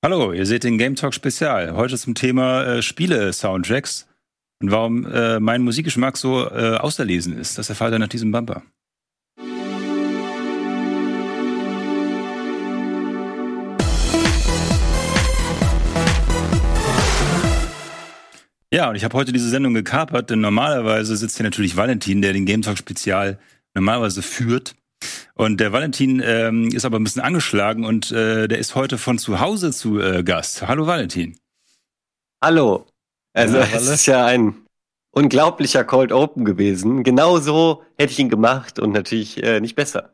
Hallo, ihr seht den Game Talk Spezial. Heute zum Thema äh, Spiele-Soundtracks und warum äh, mein Musikgeschmack so äh, auserlesen ist. Das erfahrt ihr nach diesem Bumper. Ja, und ich habe heute diese Sendung gekapert, denn normalerweise sitzt hier natürlich Valentin, der den Game Talk Spezial normalerweise führt. Und der Valentin ähm, ist aber ein bisschen angeschlagen und äh, der ist heute von zu Hause zu äh, Gast. Hallo Valentin. Hallo. Also ja, es ist ja ein unglaublicher Cold Open gewesen. Genau so hätte ich ihn gemacht und natürlich äh, nicht besser.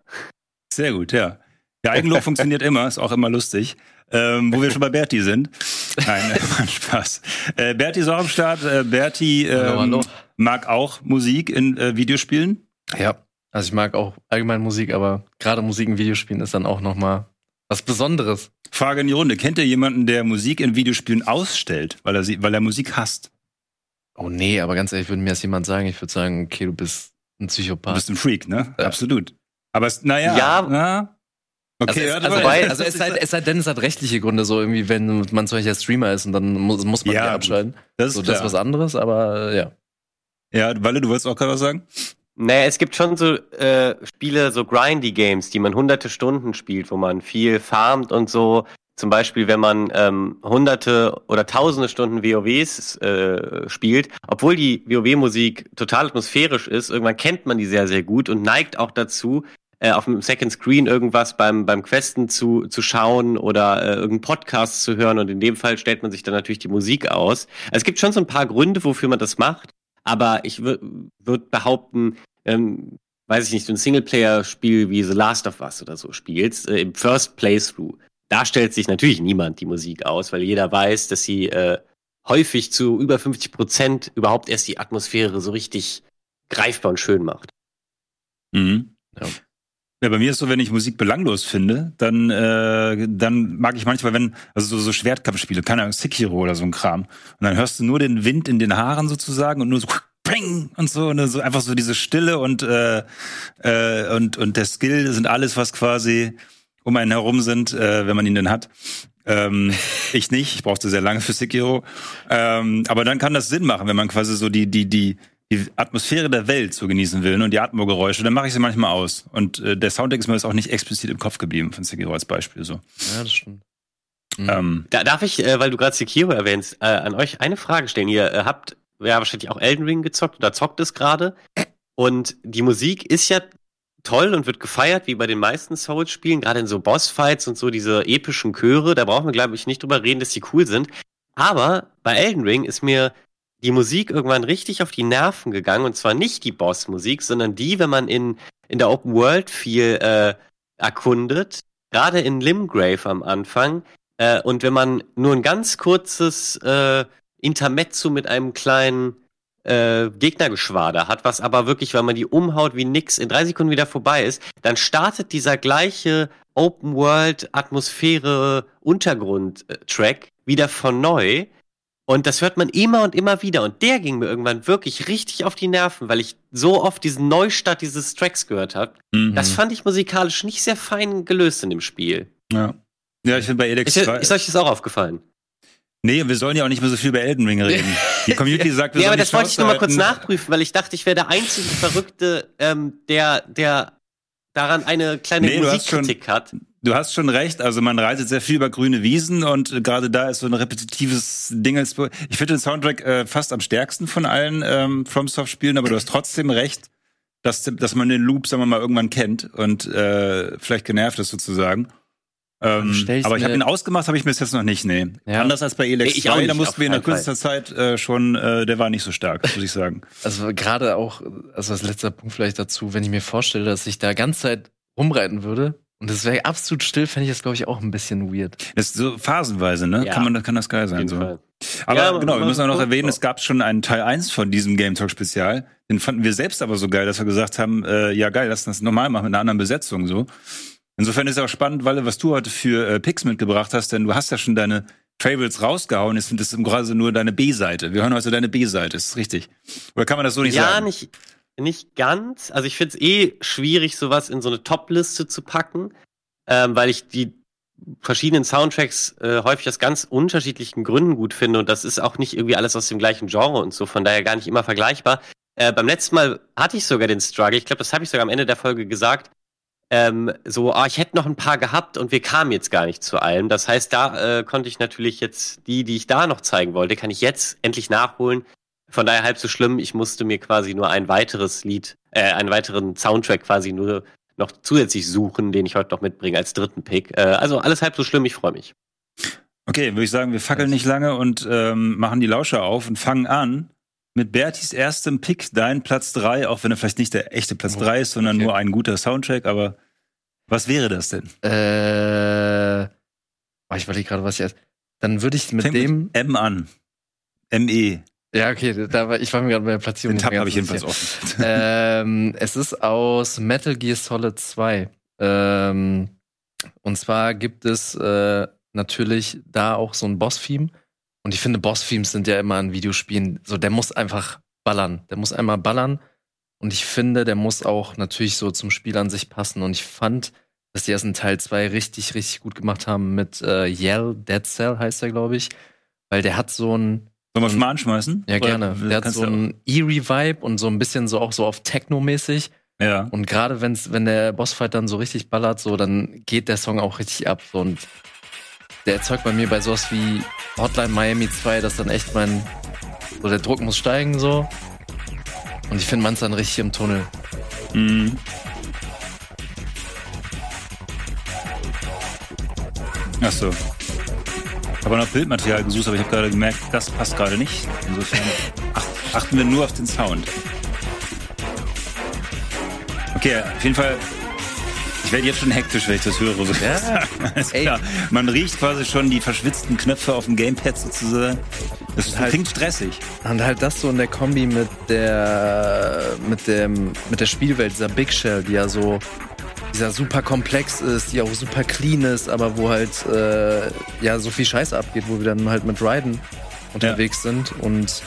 Sehr gut, ja. Der Eigenlob funktioniert immer, ist auch immer lustig. Ähm, wo wir schon bei Berti sind. Nein, äh, Spaß. Äh, Berti ist auch am Start. Äh, Berti ähm, hallo, hallo. mag auch Musik in äh, Videospielen. Ja, also ich mag auch allgemein Musik, aber gerade Musik in Videospielen ist dann auch noch mal was Besonderes. Frage in die Runde: Kennt ihr jemanden, der Musik in Videospielen ausstellt, weil er, weil er Musik hasst? Oh nee, aber ganz ehrlich, würde mir das jemand sagen, ich würde sagen, okay, du bist ein Psychopath. Du bist ein Freak, ne? Ja. Absolut. Aber es, naja, ja, na, Okay, also, es, also, weil, also es, sei, es sei denn, es hat rechtliche Gründe, so irgendwie, wenn man zum Beispiel Streamer ist und dann muss, muss man ja abschalten. Das ist, so, das ist was anderes, aber äh, ja. Ja, Walle, du wolltest auch gerade was sagen? Naja, es gibt schon so äh, Spiele, so grindy Games, die man hunderte Stunden spielt, wo man viel farmt und so. Zum Beispiel, wenn man ähm, hunderte oder tausende Stunden WoWs äh, spielt, obwohl die WoW-Musik total atmosphärisch ist, irgendwann kennt man die sehr, sehr gut und neigt auch dazu, äh, auf dem Second Screen irgendwas beim, beim Questen zu, zu schauen oder äh, irgendeinen Podcast zu hören. Und in dem Fall stellt man sich dann natürlich die Musik aus. Es gibt schon so ein paar Gründe, wofür man das macht. Aber ich würde würd behaupten, ähm, weiß ich nicht, ein Singleplayer-Spiel wie The Last of Us oder so spielst, äh, im First Playthrough, da stellt sich natürlich niemand die Musik aus, weil jeder weiß, dass sie äh, häufig zu über 50 Prozent überhaupt erst die Atmosphäre so richtig greifbar und schön macht. Mhm. Ja. Ja, bei mir ist so, wenn ich Musik belanglos finde, dann, äh, dann mag ich manchmal, wenn, also so, so Schwertkampfspiele, keine Ahnung, Sekiro oder so ein Kram. Und dann hörst du nur den Wind in den Haaren sozusagen und nur so Ping und so, und so einfach so diese Stille und, äh, äh, und, und der Skill sind alles, was quasi um einen herum sind, äh, wenn man ihn denn hat. Ähm, ich nicht, ich brauchte sehr lange für Sekiro. Ähm, aber dann kann das Sinn machen, wenn man quasi so die, die, die, die Atmosphäre der Welt so genießen will ne, und die Atmogeräusche, dann mache ich sie manchmal aus. Und äh, der Soundtrack ist mir jetzt auch nicht explizit im Kopf geblieben von Sekiro als Beispiel. So. Ja, das stimmt. Mhm. Ähm, da darf ich, äh, weil du gerade Sekiro erwähnst, äh, an euch eine Frage stellen. Ihr äh, habt ja wahrscheinlich auch Elden Ring gezockt oder zockt es gerade. Und die Musik ist ja toll und wird gefeiert, wie bei den meisten Souls-Spielen, gerade in so Bossfights und so diese epischen Chöre. Da brauchen wir, glaube ich, nicht drüber reden, dass die cool sind. Aber bei Elden Ring ist mir die Musik irgendwann richtig auf die Nerven gegangen. Und zwar nicht die Boss-Musik, sondern die, wenn man in, in der Open World viel äh, erkundet. Gerade in Limgrave am Anfang. Äh, und wenn man nur ein ganz kurzes äh, Intermezzo mit einem kleinen äh, Gegnergeschwader hat, was aber wirklich, wenn man die umhaut wie nix, in drei Sekunden wieder vorbei ist, dann startet dieser gleiche Open World Atmosphäre Untergrund-Track wieder von neu und das hört man immer und immer wieder. Und der ging mir irgendwann wirklich richtig auf die Nerven, weil ich so oft diesen Neustart dieses Tracks gehört habe. Mhm. Das fand ich musikalisch nicht sehr fein gelöst in dem Spiel. Ja. Ja, ich finde bei Elex ist, ist euch das auch aufgefallen? Nee, wir sollen ja auch nicht mehr so viel über Elden Ring reden. Die Community sagt, wir Ja, aber das wollte ich nur mal kurz nachprüfen, weil ich dachte, ich wäre der einzige Verrückte, ähm, der, der daran eine kleine nee, Musikkritik hat. Du hast schon recht, also man reitet sehr viel über grüne Wiesen und gerade da ist so ein repetitives Ding. Ich finde den Soundtrack äh, fast am stärksten von allen ähm, FromSoft-Spielen, aber du hast trotzdem recht, dass, dass man den Loop, sagen wir mal, irgendwann kennt und äh, vielleicht genervt ist sozusagen. Ähm, aber ich habe ihn ausgemacht, habe ich mir jetzt noch nicht, nee. Ja. Anders als bei Elex nee, 2, da mussten wir in der kürzester Zeit äh, schon, äh, der war nicht so stark, muss ich sagen. Also gerade auch, also als letzter Punkt vielleicht dazu, wenn ich mir vorstelle, dass ich da ganze Zeit rumreiten würde, und das wäre absolut still, fände ich das, glaube ich, auch ein bisschen weird. Das ist so phasenweise, ne? Ja. Kann, man, kann das geil sein. So. Aber ja, genau, wir müssen auch noch erwähnen, es gab schon einen Teil 1 von diesem Game Talk Spezial. Den fanden wir selbst aber so geil, dass wir gesagt haben, äh, ja geil, lass uns das normal machen mit einer anderen Besetzung so. Insofern ist es auch spannend, weil was du heute für äh, Picks mitgebracht hast, denn du hast ja schon deine Favorites rausgehauen. Jetzt sind das im Grunde nur deine B-Seite. Wir hören heute deine B-Seite, ist richtig. Oder kann man das so nicht ja, sagen? Ja, nicht, nicht ganz. Also ich finde es eh schwierig, sowas in so eine Top-Liste zu packen, ähm, weil ich die verschiedenen Soundtracks äh, häufig aus ganz unterschiedlichen Gründen gut finde und das ist auch nicht irgendwie alles aus dem gleichen Genre und so, von daher gar nicht immer vergleichbar. Äh, beim letzten Mal hatte ich sogar den Struggle, ich glaube, das habe ich sogar am Ende der Folge gesagt, ähm, so, ah, ich hätte noch ein paar gehabt und wir kamen jetzt gar nicht zu allem. Das heißt, da äh, konnte ich natürlich jetzt die, die ich da noch zeigen wollte, kann ich jetzt endlich nachholen. Von daher halb so schlimm. Ich musste mir quasi nur ein weiteres Lied, äh, einen weiteren Soundtrack quasi nur noch zusätzlich suchen, den ich heute noch mitbringe als dritten Pick. Äh, also alles halb so schlimm. Ich freue mich. Okay, würde ich sagen, wir fackeln nicht lange und ähm, machen die Lauscher auf und fangen an mit Bertis erstem Pick, dein Platz drei, auch wenn er vielleicht nicht der echte Platz oh, drei ist, sondern okay. nur ein guter Soundtrack, aber was wäre das denn? Äh, oh, ich wollte gerade was jetzt. Dann würde ich mit Fängt dem mit M an. M-E. Ja, okay, da war, ich war mir gerade bei der Platzierung. Den Tab habe ich jedenfalls offen. ähm, es ist aus Metal Gear Solid 2. Ähm, und zwar gibt es äh, natürlich da auch so ein Boss-Theme. Und ich finde, Boss-Themes sind ja immer in Videospielen so, der muss einfach ballern. Der muss einmal ballern. Und ich finde, der muss auch natürlich so zum Spiel an sich passen. Und ich fand, dass die ersten Teil 2 richtig, richtig gut gemacht haben mit äh, Yell, Dead Cell heißt er, glaube ich. Weil der hat so ein Sollen wir es mal anschmeißen? Ja, gerne. Der hat so ein Eerie-Vibe und so ein bisschen so auch so auf Techno-mäßig. Ja. Und gerade wenn's, wenn der Bossfight dann so richtig ballert, so, dann geht der Song auch richtig ab. So, und der erzeugt bei mir bei sowas wie Hotline Miami 2, dass dann echt mein, so der Druck muss steigen, so. Und ich finde man dann richtig im Tunnel. Mhm. Ach so habe noch Bildmaterial gesucht, aber ich habe gerade gemerkt, das passt gerade nicht. Insofern achten wir nur auf den Sound. Okay, auf jeden Fall. Ich werde jetzt schon hektisch, wenn ich das höre. Ja, Man riecht quasi schon die verschwitzten Knöpfe auf dem Gamepad sozusagen. Das halt, klingt stressig. Und halt das so in der Kombi mit der mit dem mit der Spielwelt, dieser Big Shell, die ja so dieser super komplex ist, die auch super clean ist, aber wo halt äh, ja so viel Scheiße abgeht, wo wir dann halt mit Ryden unterwegs ja. sind und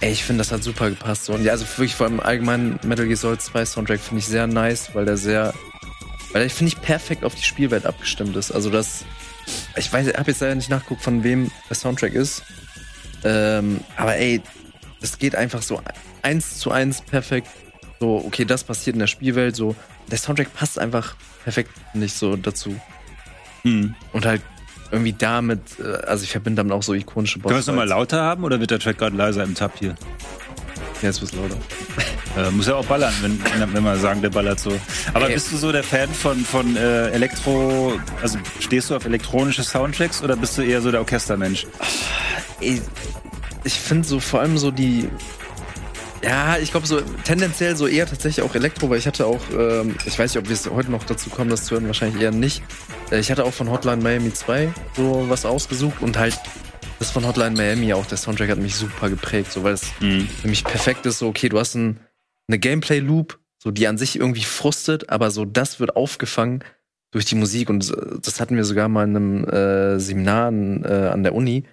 ey, ich finde, das hat super gepasst. Und ja, also wirklich vor allem allgemein Metal Gear Solid 2 Soundtrack finde ich sehr nice, weil der sehr, weil der finde ich perfekt auf die Spielwelt abgestimmt ist. Also das, ich weiß, ich habe jetzt leider nicht nachgeguckt, von wem der Soundtrack ist. Ähm, aber ey, es geht einfach so eins zu eins perfekt. So, okay, das passiert in der Spielwelt, so der Soundtrack passt einfach perfekt nicht so dazu. Hm. Und halt irgendwie damit, äh, also ich verbinde damit auch so ikonische Boss. Können wir es nochmal lauter haben oder wird der Track gerade leiser im Tab hier? Ja, es wird lauter. Äh, muss ja auch ballern, wenn, wenn wir sagen, der ballert so. Aber Ey. bist du so der Fan von, von äh, Elektro, also stehst du auf elektronische Soundtracks oder bist du eher so der Orchestermensch? Ich, ich finde so vor allem so die ja, ich glaube so tendenziell so eher tatsächlich auch Elektro, weil ich hatte auch, ähm, ich weiß nicht, ob wir es heute noch dazu kommen, das zu hören, wahrscheinlich eher nicht. Äh, ich hatte auch von Hotline Miami 2 so was ausgesucht und halt das von Hotline Miami auch, der Soundtrack hat mich super geprägt, so weil es mhm. für mich perfekt ist, so okay, du hast ein, eine Gameplay-Loop, so die an sich irgendwie frustet, aber so das wird aufgefangen durch die Musik und das hatten wir sogar mal in einem äh, Seminar an, äh, an der Uni,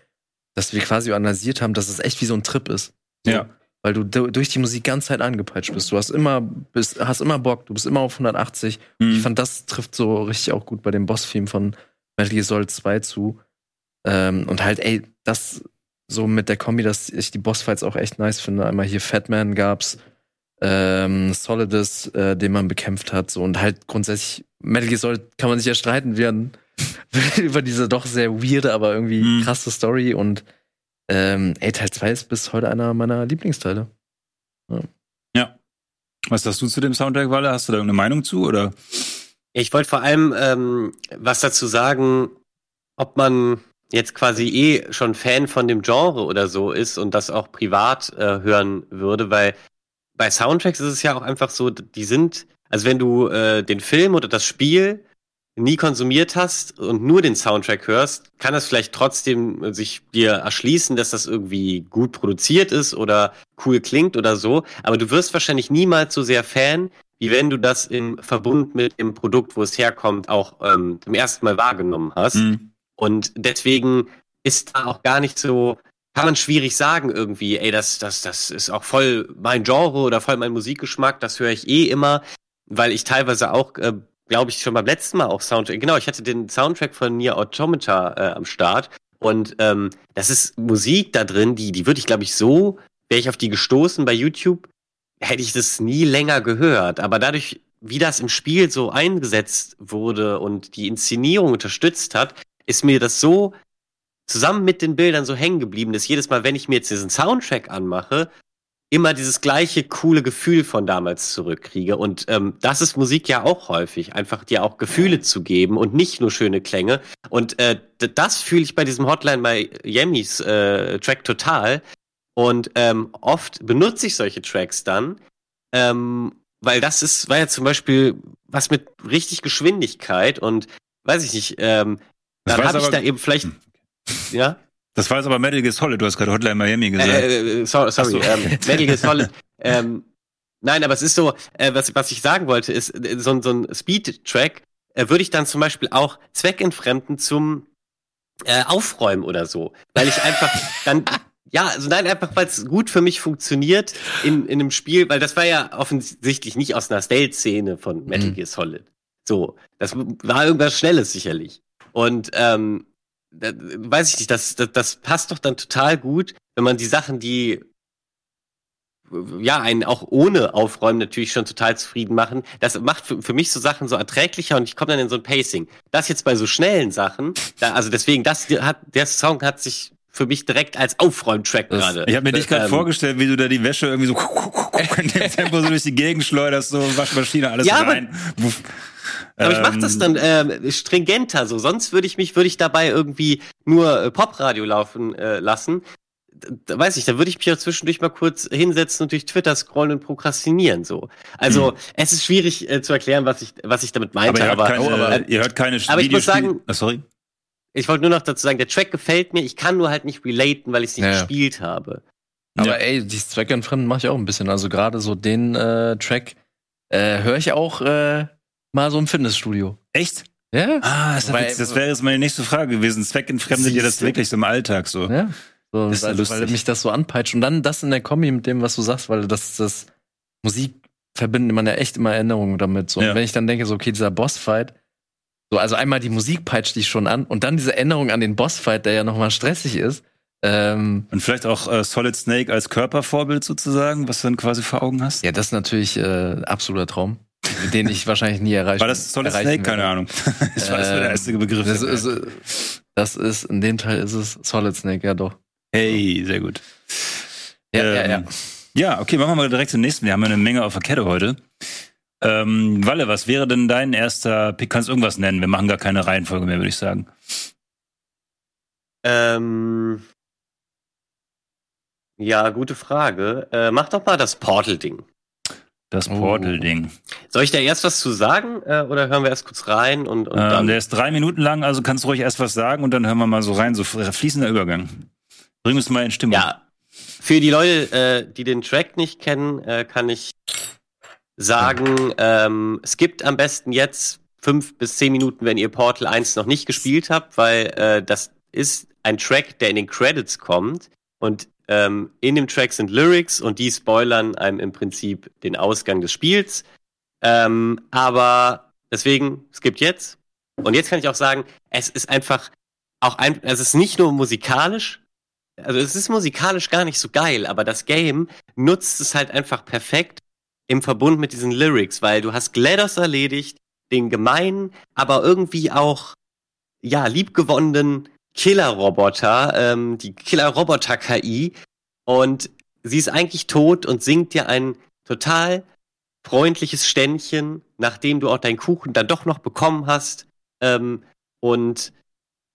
dass wir quasi analysiert haben, dass es echt wie so ein Trip ist. So, ja weil du durch die Musik ganz Zeit angepeitscht bist. Du hast immer, bist, hast immer Bock, du bist immer auf 180. Mhm. Ich fand, das trifft so richtig auch gut bei dem Boss-Theme von Metal Gear Solid 2 zu. Ähm, und halt, ey, das so mit der Kombi, dass ich die Bossfights auch echt nice finde. Einmal hier Fatman gab's, ähm, Solidus, äh, den man bekämpft hat, so und halt grundsätzlich Metal Gear Solid kann man sich ja streiten werden über diese doch sehr weirde, aber irgendwie mhm. krasse Story und ähm, ey, Teil 2 ist bis heute einer meiner Lieblingsteile. Ja. ja. Was sagst du zu dem Soundtrack, Walle? Hast du da irgendeine Meinung zu, oder? Ich wollte vor allem ähm, was dazu sagen, ob man jetzt quasi eh schon Fan von dem Genre oder so ist und das auch privat äh, hören würde, weil bei Soundtracks ist es ja auch einfach so, die sind, also wenn du äh, den Film oder das Spiel nie konsumiert hast und nur den Soundtrack hörst, kann das vielleicht trotzdem sich dir erschließen, dass das irgendwie gut produziert ist oder cool klingt oder so. Aber du wirst wahrscheinlich niemals so sehr Fan, wie wenn du das im Verbund mit dem Produkt, wo es herkommt, auch ähm, zum ersten Mal wahrgenommen hast. Mhm. Und deswegen ist da auch gar nicht so, kann man schwierig sagen irgendwie, ey, das, das, das ist auch voll mein Genre oder voll mein Musikgeschmack, das höre ich eh immer, weil ich teilweise auch äh, glaube ich, schon beim letzten Mal auch Soundtrack. Genau, ich hatte den Soundtrack von Nier Automata äh, am Start. Und ähm, das ist Musik da drin, die, die würde ich, glaube ich, so, wäre ich auf die gestoßen bei YouTube, hätte ich das nie länger gehört. Aber dadurch, wie das im Spiel so eingesetzt wurde und die Inszenierung unterstützt hat, ist mir das so zusammen mit den Bildern so hängen geblieben, dass jedes Mal, wenn ich mir jetzt diesen Soundtrack anmache, immer dieses gleiche coole Gefühl von damals zurückkriege. Und ähm, das ist Musik ja auch häufig, einfach dir auch Gefühle zu geben und nicht nur schöne Klänge. Und äh, das fühle ich bei diesem Hotline Miami's äh, Track total. Und ähm, oft benutze ich solche Tracks dann, ähm, weil das ist, war ja zum Beispiel was mit richtig Geschwindigkeit und weiß ich nicht, ähm, dann habe ich da eben vielleicht, hm. ja. Das war jetzt aber Metal Gear Solid, du hast gerade Hotline Miami gesagt. Äh, äh, sorry, sorry. So. Ähm, Metal Gear Solid. ähm, nein, aber es ist so, äh, was, was ich sagen wollte, ist, äh, so, so ein Speed-Track äh, würde ich dann zum Beispiel auch zweckentfremden zum äh, Aufräumen oder so. Weil ich einfach dann ja, also nein, einfach weil es gut für mich funktioniert in, in einem Spiel, weil das war ja offensichtlich nicht aus einer Stealth-Szene von Metal mhm. Gear Solid. So, das war irgendwas Schnelles sicherlich. Und ähm, da, weiß ich nicht, das, das, das passt doch dann total gut, wenn man die Sachen, die ja, einen auch ohne Aufräumen natürlich schon total zufrieden machen. Das macht für, für mich so Sachen so erträglicher und ich komme dann in so ein Pacing. Das jetzt bei so schnellen Sachen, da, also deswegen, das hat, der Song hat sich für mich direkt als Aufräumtrack gerade. Ich habe mir dich gerade ähm, vorgestellt, wie du da die Wäsche irgendwie so in dem Tempo so durch die Gegend schleuderst, so Waschmaschine, alles ja, rein. Aber, aber ich mach das ähm, dann äh, stringenter so. Sonst würde ich mich, würde ich dabei irgendwie nur äh, Popradio laufen äh, lassen. Da weiß ich, da würde ich mich ja zwischendurch mal kurz hinsetzen und durch Twitter scrollen und prokrastinieren so. Also hm. es ist schwierig äh, zu erklären, was ich was ich damit meinte. Aber ihr hört aber, keine, aber, ihr hört keine aber ich muss sagen, oh, sorry. Ich wollte nur noch dazu sagen, der Track gefällt mir. Ich kann nur halt nicht relaten, weil ich es nicht ja. gespielt habe. Aber ja. ey, die Zweckentfremden mache ich auch ein bisschen. Also gerade so den äh, Track äh, höre ich auch äh, mal so im Fitnessstudio. Echt? Ja. Ah, das, weil, das wäre jetzt meine nächste Frage gewesen. Zweckentfremdet ihr das wirklich so im Alltag so? Ja. So, ist weil, weil mich das so anpeitscht. Und dann das in der Kombi mit dem, was du sagst, weil das, das Musik verbindet man ja echt immer Erinnerungen damit. So. Ja. Und wenn ich dann denke, so, okay, dieser Bossfight, so, also einmal die Musik peitscht dich schon an und dann diese Änderung an den Bossfight, der ja nochmal stressig ist. Ähm, und vielleicht auch äh, Solid Snake als Körpervorbild sozusagen, was du dann quasi vor Augen hast? Ja, das ist natürlich äh, absoluter Traum, den ich wahrscheinlich nie erreichen War das Solid Snake? Keine Ahnung. das war das der erste Begriff. Das ist, das ist, in dem Teil ist es Solid Snake, ja doch. Hey, sehr gut. Ja, ähm, ja, ja. Ja, okay, machen wir mal direkt zum nächsten. Wir haben ja eine Menge auf der Kette heute. Ähm, Walle, was wäre denn dein erster Pick? Kannst du irgendwas nennen? Wir machen gar keine Reihenfolge mehr, würde ich sagen. Ähm, ja, gute Frage. Äh, mach doch mal das Portal-Ding. Das oh. Portal-Ding. Soll ich da erst was zu sagen äh, oder hören wir erst kurz rein und, und ähm, dann? Der ist drei Minuten lang, also kannst du ruhig erst was sagen und dann hören wir mal so rein, so fließender Übergang. Bring uns mal in Stimmung. Ja, für die Leute, äh, die den Track nicht kennen, äh, kann ich sagen, ähm, skippt am besten jetzt fünf bis zehn Minuten, wenn ihr Portal 1 noch nicht gespielt habt, weil äh, das ist ein Track, der in den Credits kommt und ähm, in dem Track sind Lyrics und die spoilern einem im Prinzip den Ausgang des Spiels. Ähm, aber deswegen skippt jetzt. Und jetzt kann ich auch sagen, es ist einfach auch ein, es ist nicht nur musikalisch, also es ist musikalisch gar nicht so geil, aber das Game nutzt es halt einfach perfekt im Verbund mit diesen Lyrics, weil du hast GLaDOS erledigt, den gemeinen, aber irgendwie auch, ja, liebgewonnenen Killer-Roboter, ähm, die Killer-Roboter-KI und sie ist eigentlich tot und singt dir ein total freundliches Ständchen, nachdem du auch deinen Kuchen dann doch noch bekommen hast. Ähm, und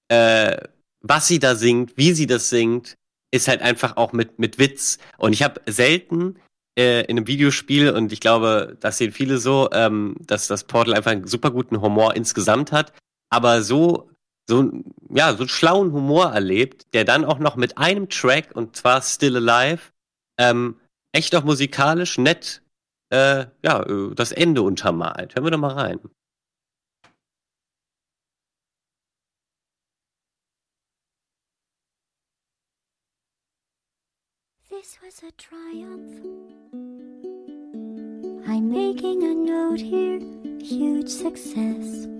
äh, was sie da singt, wie sie das singt, ist halt einfach auch mit, mit Witz. Und ich habe selten äh, in einem Videospiel und ich glaube, das sehen viele so, ähm, dass das Portal einfach einen super guten Humor insgesamt hat, aber so so ja so schlauen Humor erlebt, der dann auch noch mit einem Track und zwar Still Alive ähm, echt auch musikalisch nett äh, ja äh, das Ende untermalt. Hören wir doch mal rein. This was a triumph. I'm making a note here huge success.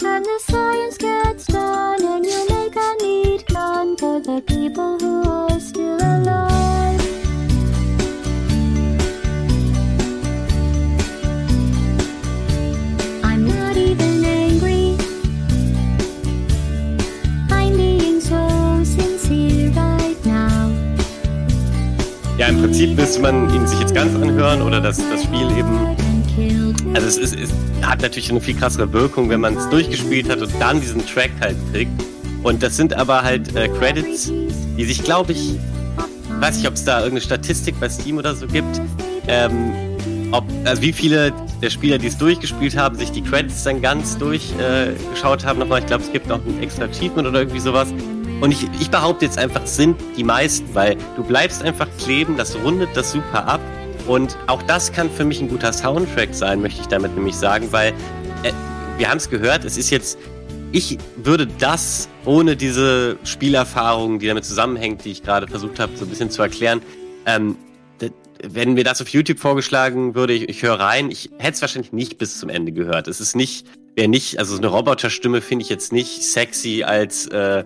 And the science gets done, and you make a neat gun for the people who are still alive. I'm not even angry. I'm being so sincere right now. Ja, im Prinzip müsste man ihn sich jetzt ganz anhören oder das, das Spiel eben. Also es, ist, es hat natürlich eine viel krassere Wirkung, wenn man es durchgespielt hat und dann diesen Track halt kriegt. Und das sind aber halt äh, Credits, die sich, glaube ich, weiß nicht, ob es da irgendeine Statistik bei Steam oder so gibt, ähm, ob, also wie viele der Spieler, die es durchgespielt haben, sich die Credits dann ganz durchgeschaut äh, haben nochmal. Ich glaube, es gibt auch ein extra Achievement oder irgendwie sowas. Und ich, ich behaupte jetzt einfach, es sind die meisten, weil du bleibst einfach kleben, das rundet das super ab. Und auch das kann für mich ein guter Soundtrack sein, möchte ich damit nämlich sagen, weil äh, wir haben es gehört, es ist jetzt, ich würde das ohne diese Spielerfahrung, die damit zusammenhängt, die ich gerade versucht habe, so ein bisschen zu erklären, ähm, wenn mir das auf YouTube vorgeschlagen würde, ich, ich höre rein, ich hätte es wahrscheinlich nicht bis zum Ende gehört. Es ist nicht, wäre nicht, also so eine Roboterstimme finde ich jetzt nicht sexy als äh,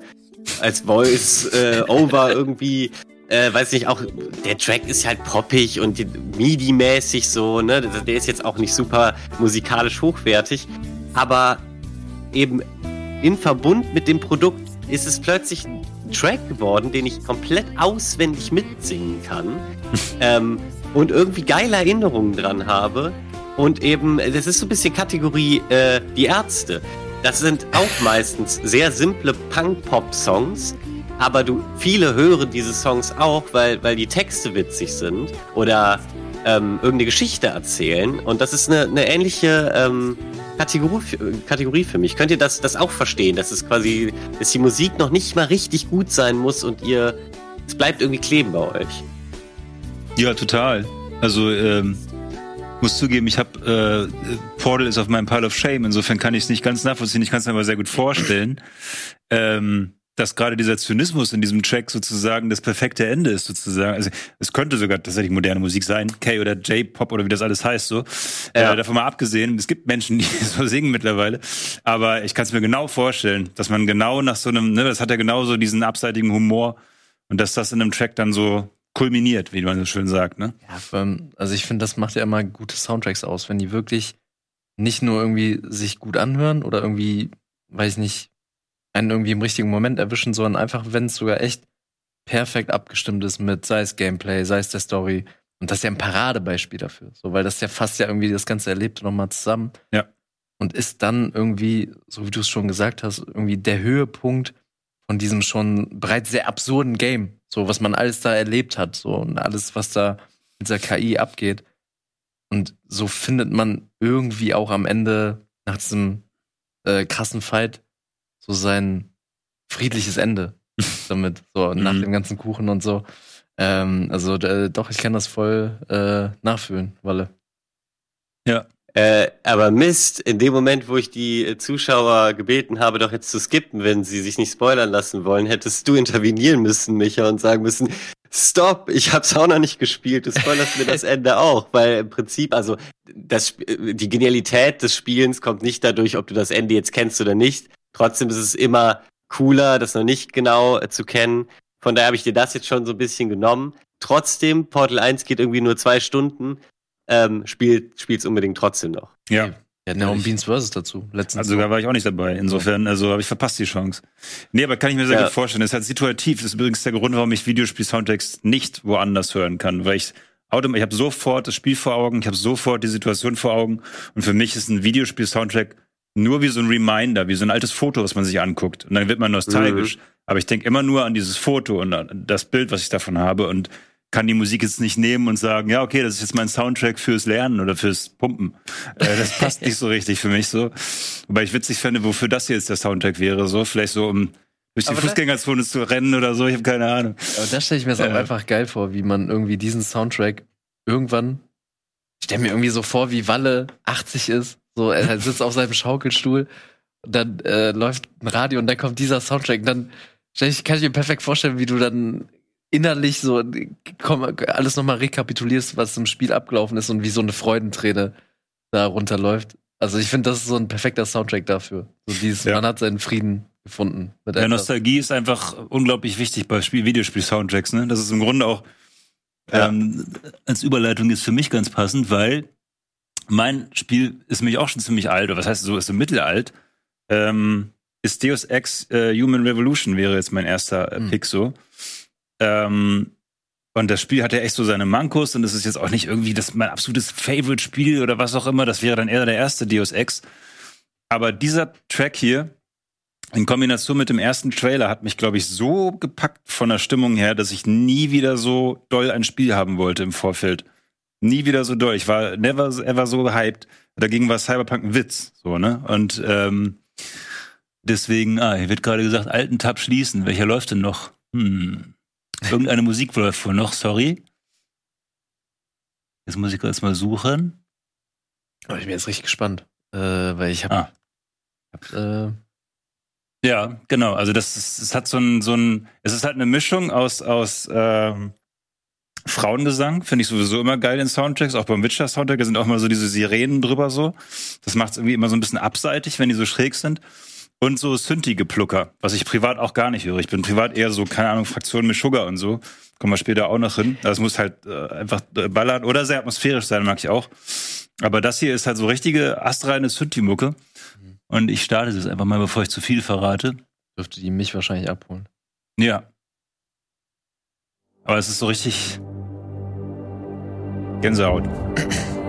als Voice äh, Over irgendwie. Äh, weiß nicht, auch der Track ist halt poppig und MIDI-mäßig so, ne? Der ist jetzt auch nicht super musikalisch hochwertig, aber eben in Verbund mit dem Produkt ist es plötzlich ein Track geworden, den ich komplett auswendig mitsingen kann ähm, und irgendwie geile Erinnerungen dran habe. Und eben, das ist so ein bisschen Kategorie äh, die Ärzte. Das sind auch meistens sehr simple Punk-Pop-Songs, aber du viele hören diese Songs auch, weil, weil die Texte witzig sind oder ähm, irgendeine Geschichte erzählen. Und das ist eine, eine ähnliche ähm, Kategorie, Kategorie für mich. Könnt ihr das, das auch verstehen, dass es quasi, dass die Musik noch nicht mal richtig gut sein muss und ihr, es bleibt irgendwie kleben bei euch? Ja, total. Also, ähm, muss zugeben, ich habe äh, Portal ist auf meinem Pile of Shame. Insofern kann ich es nicht ganz nachvollziehen. Ich kann es mir aber sehr gut vorstellen, ähm, dass gerade dieser Zynismus in diesem Track sozusagen das perfekte Ende ist sozusagen. Also es könnte sogar tatsächlich moderne Musik sein, K oder J-Pop oder wie das alles heißt so. Ja. Äh, davon mal abgesehen, es gibt Menschen, die so singen mittlerweile, aber ich kann es mir genau vorstellen, dass man genau nach so einem, ne, das hat ja genauso diesen abseitigen Humor und dass das in einem Track dann so kulminiert, wie man so schön sagt, ne? Ja, also ich finde, das macht ja immer gute Soundtracks aus, wenn die wirklich nicht nur irgendwie sich gut anhören oder irgendwie, weiß ich nicht, einen irgendwie im richtigen Moment erwischen, sondern einfach, wenn es sogar echt perfekt abgestimmt ist mit, sei es Gameplay, sei es der Story. Und das ist ja ein Paradebeispiel dafür. So, weil das ja fast ja irgendwie das ganze Erlebte nochmal zusammen. Ja. Und ist dann irgendwie, so wie du es schon gesagt hast, irgendwie der Höhepunkt von diesem schon bereits sehr absurden Game. So, was man alles da erlebt hat, so, und alles, was da mit dieser KI abgeht. Und so findet man irgendwie auch am Ende nach diesem äh, krassen Fight so sein friedliches Ende damit, so nach Mhm. dem ganzen Kuchen und so. Ähm, also äh, doch, ich kann das voll äh, nachfühlen, Walle. Äh, aber Mist, in dem Moment, wo ich die Zuschauer gebeten habe, doch jetzt zu skippen, wenn sie sich nicht spoilern lassen wollen, hättest du intervenieren müssen, Micha, und sagen müssen, stopp, ich hab's auch noch nicht gespielt, du spoilerst mir das Ende auch, weil im Prinzip, also das, äh, die Genialität des Spielens kommt nicht dadurch, ob du das Ende jetzt kennst oder nicht. Trotzdem ist es immer cooler, das noch nicht genau äh, zu kennen. Von daher habe ich dir das jetzt schon so ein bisschen genommen. Trotzdem, Portal 1 geht irgendwie nur zwei Stunden. Ähm, spielt spielt's unbedingt trotzdem noch. Ja. Wir hatten ja auch ein Beans Versus dazu. Letztens. Also da war ich auch nicht dabei. Insofern, also habe ich verpasst die Chance. Nee, aber kann ich mir sehr Ja. gut vorstellen. Das ist halt situativ. Das ist übrigens der Grund, warum ich Videospiel-Soundtracks nicht woanders hören kann. Weil ich autom ich habe sofort das Spiel vor Augen, ich habe sofort die Situation vor Augen. Und für mich ist ein Videospiel-Soundtrack nur wie so ein Reminder, wie so ein altes Foto, was man sich anguckt. Und dann wird man nostalgisch. Aber ich denke immer nur an dieses Foto und an das Bild, was ich davon habe. Und kann die Musik jetzt nicht nehmen und sagen, ja, okay, das ist jetzt mein Soundtrack fürs Lernen oder fürs Pumpen. Äh, das passt nicht so richtig für mich so. Wobei ich witzig fände, wofür das hier jetzt der Soundtrack wäre, so vielleicht so um durch die Aber Fußgängerzone zu rennen oder so, ich habe keine Ahnung. Aber da stelle ich mir das auch Ja. einfach geil vor, wie man irgendwie diesen Soundtrack irgendwann. Ich stelle mir irgendwie so vor, wie Walle 80 ist. So, er sitzt auf seinem Schaukelstuhl und dann äh, läuft ein Radio und dann kommt dieser Soundtrack. Und dann ich, kann ich mir perfekt vorstellen, wie du dann innerlich so komm, alles nochmal rekapitulierst, was im Spiel abgelaufen ist und wie so eine Freudenträne da runterläuft. Also ich finde, das ist so ein perfekter Soundtrack dafür. So dieses, Ja. man hat seinen Frieden gefunden. Mit Ja, etwas. Nostalgie ist einfach unglaublich wichtig bei Spiel Videospiel-Soundtracks, ne? Das ist im Grunde auch Ja. ähm, als Überleitung ist für mich ganz passend, weil mein Spiel ist nämlich auch schon ziemlich alt, oder was heißt so, ist so mittelalt. Ähm, ist Deus Ex äh, Human Revolution wäre jetzt mein erster äh, Hm. Pick so. Ähm, und das Spiel hat ja echt so seine Mankos und es ist jetzt auch nicht irgendwie das mein absolutes Favorite-Spiel oder was auch immer. Das wäre dann eher der erste Deus Ex. Aber dieser Track hier, in Kombination mit dem ersten Trailer hat mich, glaube ich, so gepackt von der Stimmung her, dass ich nie wieder so doll ein Spiel haben wollte im Vorfeld. Nie wieder so doll. Ich war never ever so gehypt. Dagegen war Cyberpunk ein Witz, so, ne? Und ähm, deswegen, ah, hier wird gerade gesagt, alten Tab schließen. Welcher läuft denn noch? Hm. Irgendeine Musik läuft wohl noch, sorry. Jetzt muss ich kurz mal suchen. Aber ich bin jetzt richtig gespannt, äh, weil ich habe Ah. hab, äh, Ja, genau. Also das, ist, es hat so ein, so ein, es ist halt eine Mischung aus aus ähm, Frauengesang, finde ich sowieso immer geil in Soundtracks. Auch beim Witcher Soundtrack da sind auch mal so diese Sirenen drüber so. Das macht es irgendwie immer so ein bisschen abseitig, wenn die so schräg sind. Und so Synthi-Geplucker, was ich privat auch gar nicht höre. Ich bin privat eher so, keine Ahnung, Fraktion mit Sugar und so. Kommen wir später auch noch hin. Das muss halt äh, einfach äh, ballern oder sehr atmosphärisch sein, mag ich auch. Aber das hier ist halt so richtige astreine Synthi-Mucke. Und ich starte das einfach mal, bevor ich zu viel verrate. dürfte die mich wahrscheinlich abholen. Ja. Aber es ist so richtig Gänsehaut.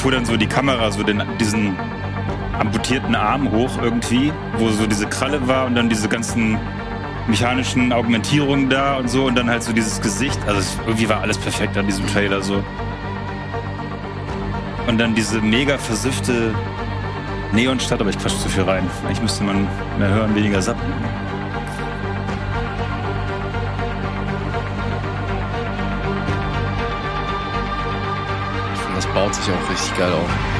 fuhr dann so die Kamera so den, diesen amputierten Arm hoch irgendwie, wo so diese Kralle war und dann diese ganzen mechanischen Augmentierungen da und so und dann halt so dieses Gesicht. Also es, irgendwie war alles perfekt an diesem Trailer so. Und dann diese mega versiffte Neonstadt, aber ich quatsch zu viel rein. Eigentlich müsste man mehr hören, weniger sappen. Baut sich auch richtig geil auf.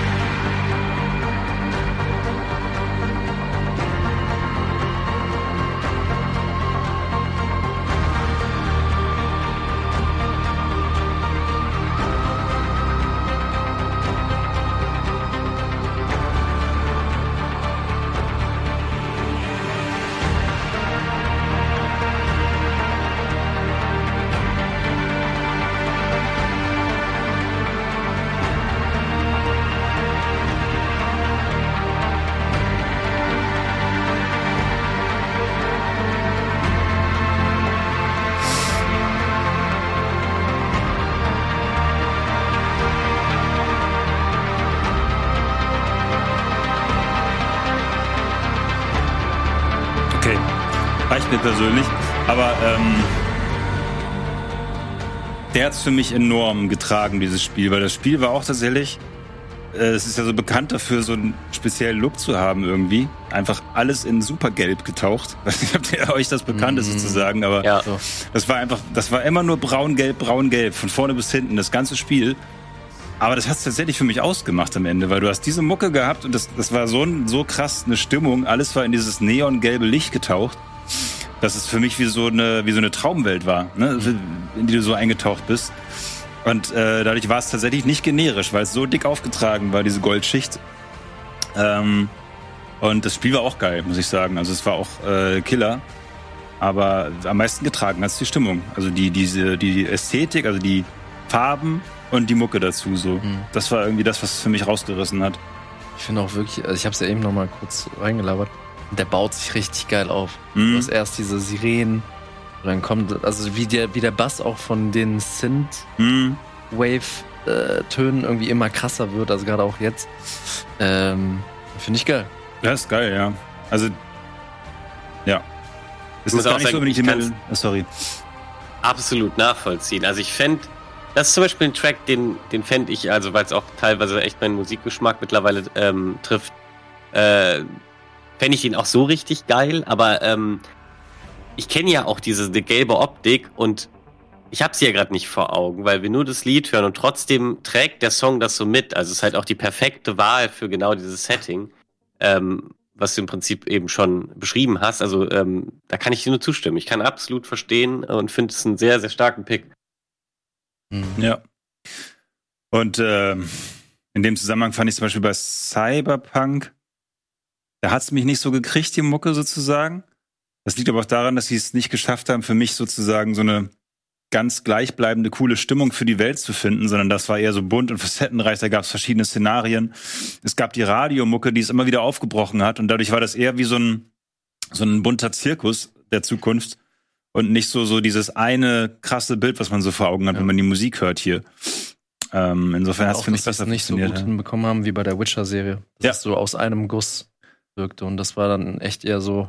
Persönlich. Aber ähm, der hat es für mich enorm getragen, dieses Spiel, weil das Spiel war auch tatsächlich, äh, es ist ja so bekannt dafür, so einen speziellen Look zu haben irgendwie. Einfach alles in supergelb getaucht. Ich weiß nicht, ob euch das bekannt ist sozusagen, aber Ja. Das war einfach, das war immer nur braun-gelb, braun-gelb, von vorne bis hinten, das ganze Spiel. Aber das hat es tatsächlich für mich ausgemacht am Ende, weil du hast diese Mucke gehabt und das, das war so, ein, so krass eine Stimmung. Alles war in dieses neongelbe Licht getaucht, dass es für mich wie so eine, wie so eine Traumwelt war, ne? in die du so eingetaucht bist. Und äh, dadurch war es tatsächlich nicht generisch, weil es so dick aufgetragen war, diese Goldschicht. Ähm, und das Spiel war auch geil, muss ich sagen. Also es war auch äh, Killer. Aber am meisten getragen hat es die Stimmung. Also die, diese, die Ästhetik, also die Farben, und die Mucke dazu so. Mhm. Das war irgendwie das, was es für mich rausgerissen hat. Ich finde auch wirklich, also ich habe es ja eben noch mal kurz reingelabert. Der baut sich richtig geil auf. Mhm. Du hast erst diese Sirenen, dann kommt, also wie der, wie der Bass auch von den Synth-Wave-Tönen irgendwie immer krasser wird, also gerade auch jetzt. Ähm, finde ich geil. Ja, ist geil, ja. Also, ja. Das ist gar nicht sagen, so unbedingt die Sorry. Absolut nachvollziehen. Also ich fände das ist zum Beispiel ein Track, den, den fände ich, also weil es auch teilweise echt meinen Musikgeschmack mittlerweile ähm, trifft, äh, fände ich den auch so richtig geil, aber ähm, ich kenne ja auch diese die gelbe Optik und ich habe sie ja gerade nicht vor Augen, weil wir nur das Lied hören und trotzdem trägt der Song das so mit. Also es ist halt auch die perfekte Wahl für genau dieses Setting, ähm, was du im Prinzip eben schon beschrieben hast. Also ähm, da kann ich dir nur zustimmen. Ich kann absolut verstehen und finde es einen sehr, sehr starken Pick. Mhm. Ja. Und äh, in dem Zusammenhang fand ich zum Beispiel bei Cyberpunk, da hat es mich nicht so gekriegt, die Mucke sozusagen. Das liegt aber auch daran, dass sie es nicht geschafft haben, für mich sozusagen so eine ganz gleichbleibende, coole Stimmung für die Welt zu finden, sondern das war eher so bunt und facettenreich. Da gab es verschiedene Szenarien. Es gab die Radiomucke, die es immer wieder aufgebrochen hat und dadurch war das eher wie so ein, so ein bunter Zirkus der Zukunft und nicht so, so dieses eine krasse Bild, was man so vor Augen hat, ja. wenn man die Musik hört hier. Ähm, insofern hat es, finde ich, besser nicht so gut ja. hinbekommen haben wie bei der Witcher-Serie. Dass ja. es so aus einem Guss wirkte. Und das war dann echt eher so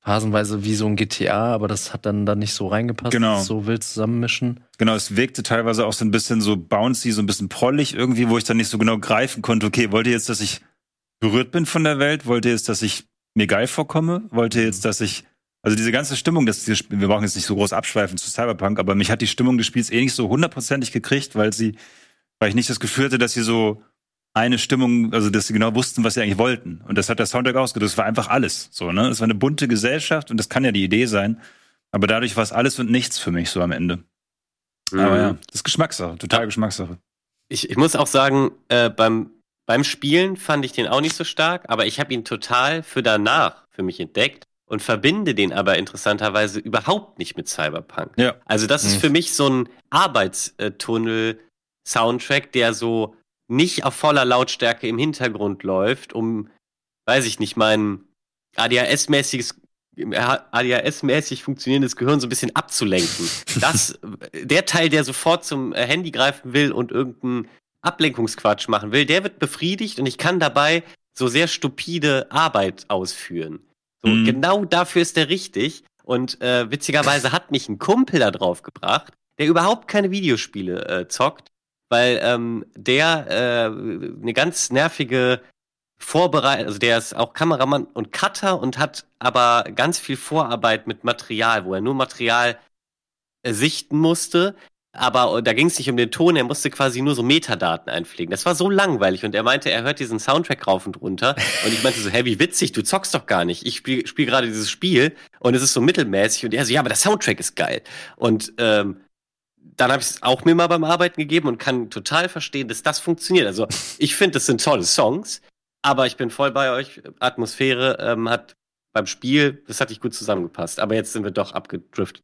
phasenweise wie so ein GTA, aber das hat dann da nicht so reingepasst, genau. so wild zusammenmischen. Genau, es wirkte teilweise auch so ein bisschen so bouncy, so ein bisschen prollig irgendwie, wo ich dann nicht so genau greifen konnte, okay, wollt ihr jetzt, dass ich berührt bin von der Welt? Wollt ihr jetzt, dass ich mir geil vorkomme? Wollt ihr jetzt, mhm. dass ich also diese ganze Stimmung, das, wir brauchen jetzt nicht so groß abschweifen zu Cyberpunk, aber mich hat die Stimmung des Spiels eh nicht so hundertprozentig gekriegt, weil sie, weil ich nicht das Gefühl hatte, dass sie so eine Stimmung, also dass sie genau wussten, was sie eigentlich wollten. Und das hat der Soundtrack ausgedrückt. Das war einfach alles. So, ne? Es war eine bunte Gesellschaft und das kann ja die Idee sein. Aber dadurch war es alles und nichts für mich so am Ende. Mhm. Aber ja, das ist Geschmackssache, total. Geschmackssache. Ich, ich muss auch sagen, äh, beim, beim Spielen fand ich den auch nicht so stark, aber ich habe ihn total für danach für mich entdeckt und verbinde den aber interessanterweise überhaupt nicht mit Cyberpunk. Ja. Also das ist mhm. für mich so ein Arbeitstunnel-Soundtrack, der so nicht auf voller Lautstärke im Hintergrund läuft, um, weiß ich nicht, mein ADHS-mäßiges ADHS-mäßig funktionierendes Gehirn so ein bisschen abzulenken. Das, der Teil, der sofort zum äh, Handy greifen will und irgendeinen Ablenkungsquatsch machen will, der wird befriedigt und ich kann dabei so sehr stupide Arbeit ausführen. So, mhm. Genau dafür ist der richtig. Und äh, witzigerweise hat mich ein Kumpel da drauf gebracht, der überhaupt keine Videospiele äh, zockt, weil ähm, der äh, eine ganz nervige Vorbereitung, also der ist auch Kameramann und Cutter und hat aber ganz viel Vorarbeit mit Material, wo er nur Material äh, sichten musste, aber da ging es nicht um den Ton, er musste quasi nur so Metadaten einpflegen. Das war so langweilig und er meinte, er hört diesen Soundtrack rauf und runter und ich meinte so, hey, wie witzig, du zockst doch gar nicht. Ich spiele spiel gerade dieses Spiel und es ist so mittelmäßig und er so, ja, aber der Soundtrack ist geil. Und ähm, dann habe ich es auch mir mal beim Arbeiten gegeben und kann total verstehen, dass das funktioniert. Also ich finde, das sind tolle Songs, aber ich bin voll bei euch. Atmosphäre ähm, hat beim Spiel, das hat nicht gut zusammengepasst. Aber jetzt sind wir doch abgedriftet.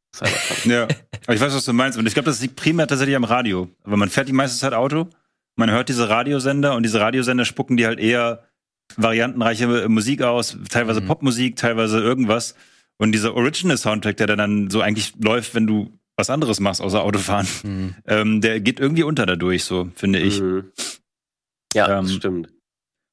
ja, aber ich weiß, was du meinst. Und ich glaube, das liegt primär tatsächlich am Radio. Aber man fährt die meiste Zeit Auto, man hört diese Radiosender und diese Radiosender spucken die halt eher variantenreiche Musik aus, teilweise mhm. Popmusik, teilweise irgendwas. Und dieser Original-Soundtrack, der dann so eigentlich läuft, wenn du was anderes machst außer Autofahren, mhm. ähm, der geht irgendwie unter dadurch, so finde ich. Mhm. Ja, ähm, stimmt.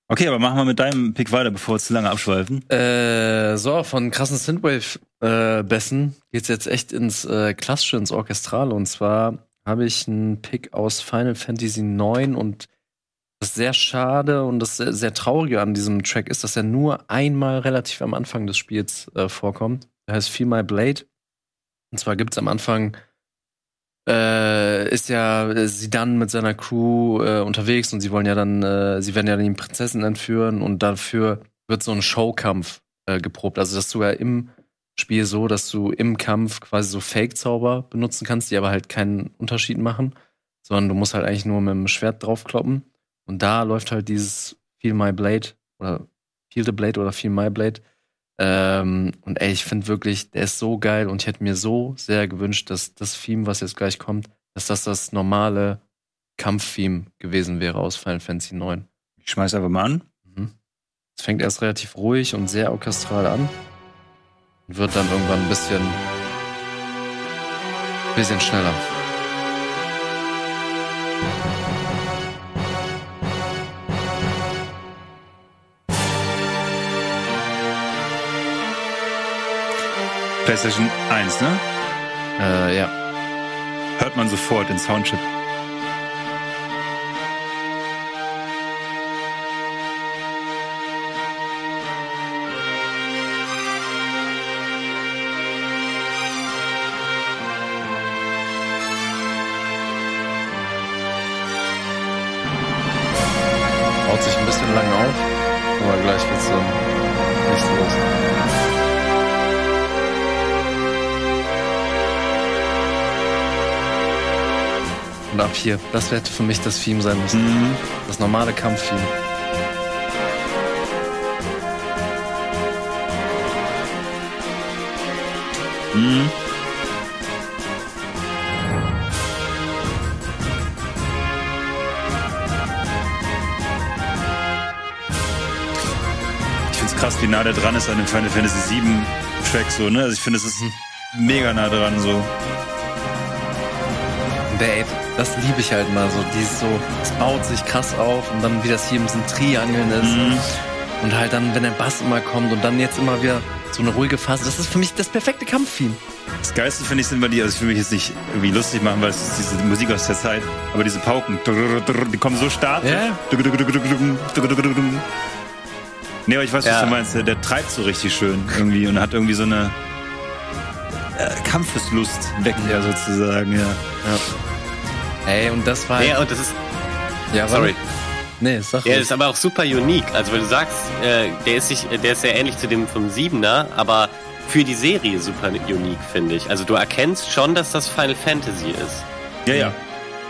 Okay, aber machen wir mit deinem Pick weiter, bevor wir zu lange abschweifen. Äh, so, von krassen Synthwave-Bässen äh, geht's jetzt echt ins äh, Klassische, ins Orchestrale. Und zwar habe ich einen Pick aus Final Fantasy IX und das sehr schade und das sehr, sehr traurige an diesem Track ist, dass er nur einmal relativ am Anfang des Spiels äh, vorkommt. Der heißt Feel My Blade. Und zwar gibt's am Anfang äh, ist ja äh, sie dann mit seiner Crew äh, unterwegs und sie wollen ja dann, äh, sie werden ja die Prinzessin entführen und dafür wird so ein Showkampf äh, geprobt. Also das ist sogar im Spiel so, dass du im Kampf quasi so Fake-Zauber benutzen kannst, die aber halt keinen Unterschied machen, sondern du musst halt eigentlich nur mit dem Schwert draufkloppen. Und da läuft halt dieses Feel My Blade oder Feel the Blade oder Feel My Blade ähm, und ey, ich finde wirklich, der ist so geil und ich hätte mir so sehr gewünscht, dass das Theme, was jetzt gleich kommt, dass das das normale Kampftheme gewesen wäre aus Final Fantasy 9. Ich schmeiß einfach mal an. Es fängt erst relativ ruhig und sehr orchestral an und wird dann irgendwann ein bisschen, bisschen schneller. PlayStation 1, ne? Äh, ja. Hört man sofort den Soundchip. Hier, das wird für mich das Theme sein müssen. Mhm. Das normale Kampftheme. Mhm. Ich find's krass, wie nah der dran ist an dem Final Fantasy VII Track so, ne? Also ich finde, es ist mega nah dran so. Babe, das liebe ich halt mal so. Dieses so, es baut sich krass auf und dann wie das hier ein bisschen Triangeln ist. Mhm. Und halt dann, wenn der Bass immer kommt und dann jetzt immer wieder so eine ruhige Phase. Das ist für mich das perfekte Kampftheme. Das Geilste finde ich sind immer die, also ich will mich jetzt nicht irgendwie lustig machen, weil es ist diese Musik aus der Zeit, aber diese Pauken, die kommen so stark. Ja. Nee, aber ich weiß, was Ja. du meinst. Der, der treibt so richtig schön irgendwie und hat irgendwie so eine äh, Kampfeslust weckt er sozusagen, ja. Ey, und das war. Ja, und das ist, ja sorry. Nee, sag Der ruhig. ist aber auch super unique. Also wenn du sagst, äh, der ist sich, der ist sehr ähnlich zu dem vom Siebener, aber für die Serie super unique, finde ich. Also du erkennst schon, dass das Final Fantasy ist. Ja, ja.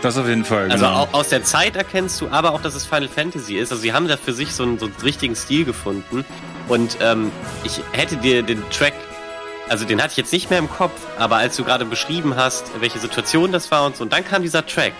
Das auf jeden Fall. Also genau. auch aus der Zeit erkennst du aber auch, dass es Final Fantasy ist. Also sie haben da für sich so einen, so einen richtigen Stil gefunden. Und ähm, ich hätte dir den Track, also den hatte ich jetzt nicht mehr im Kopf, aber als du gerade beschrieben hast, welche Situation das war und so, und dann kam dieser Track.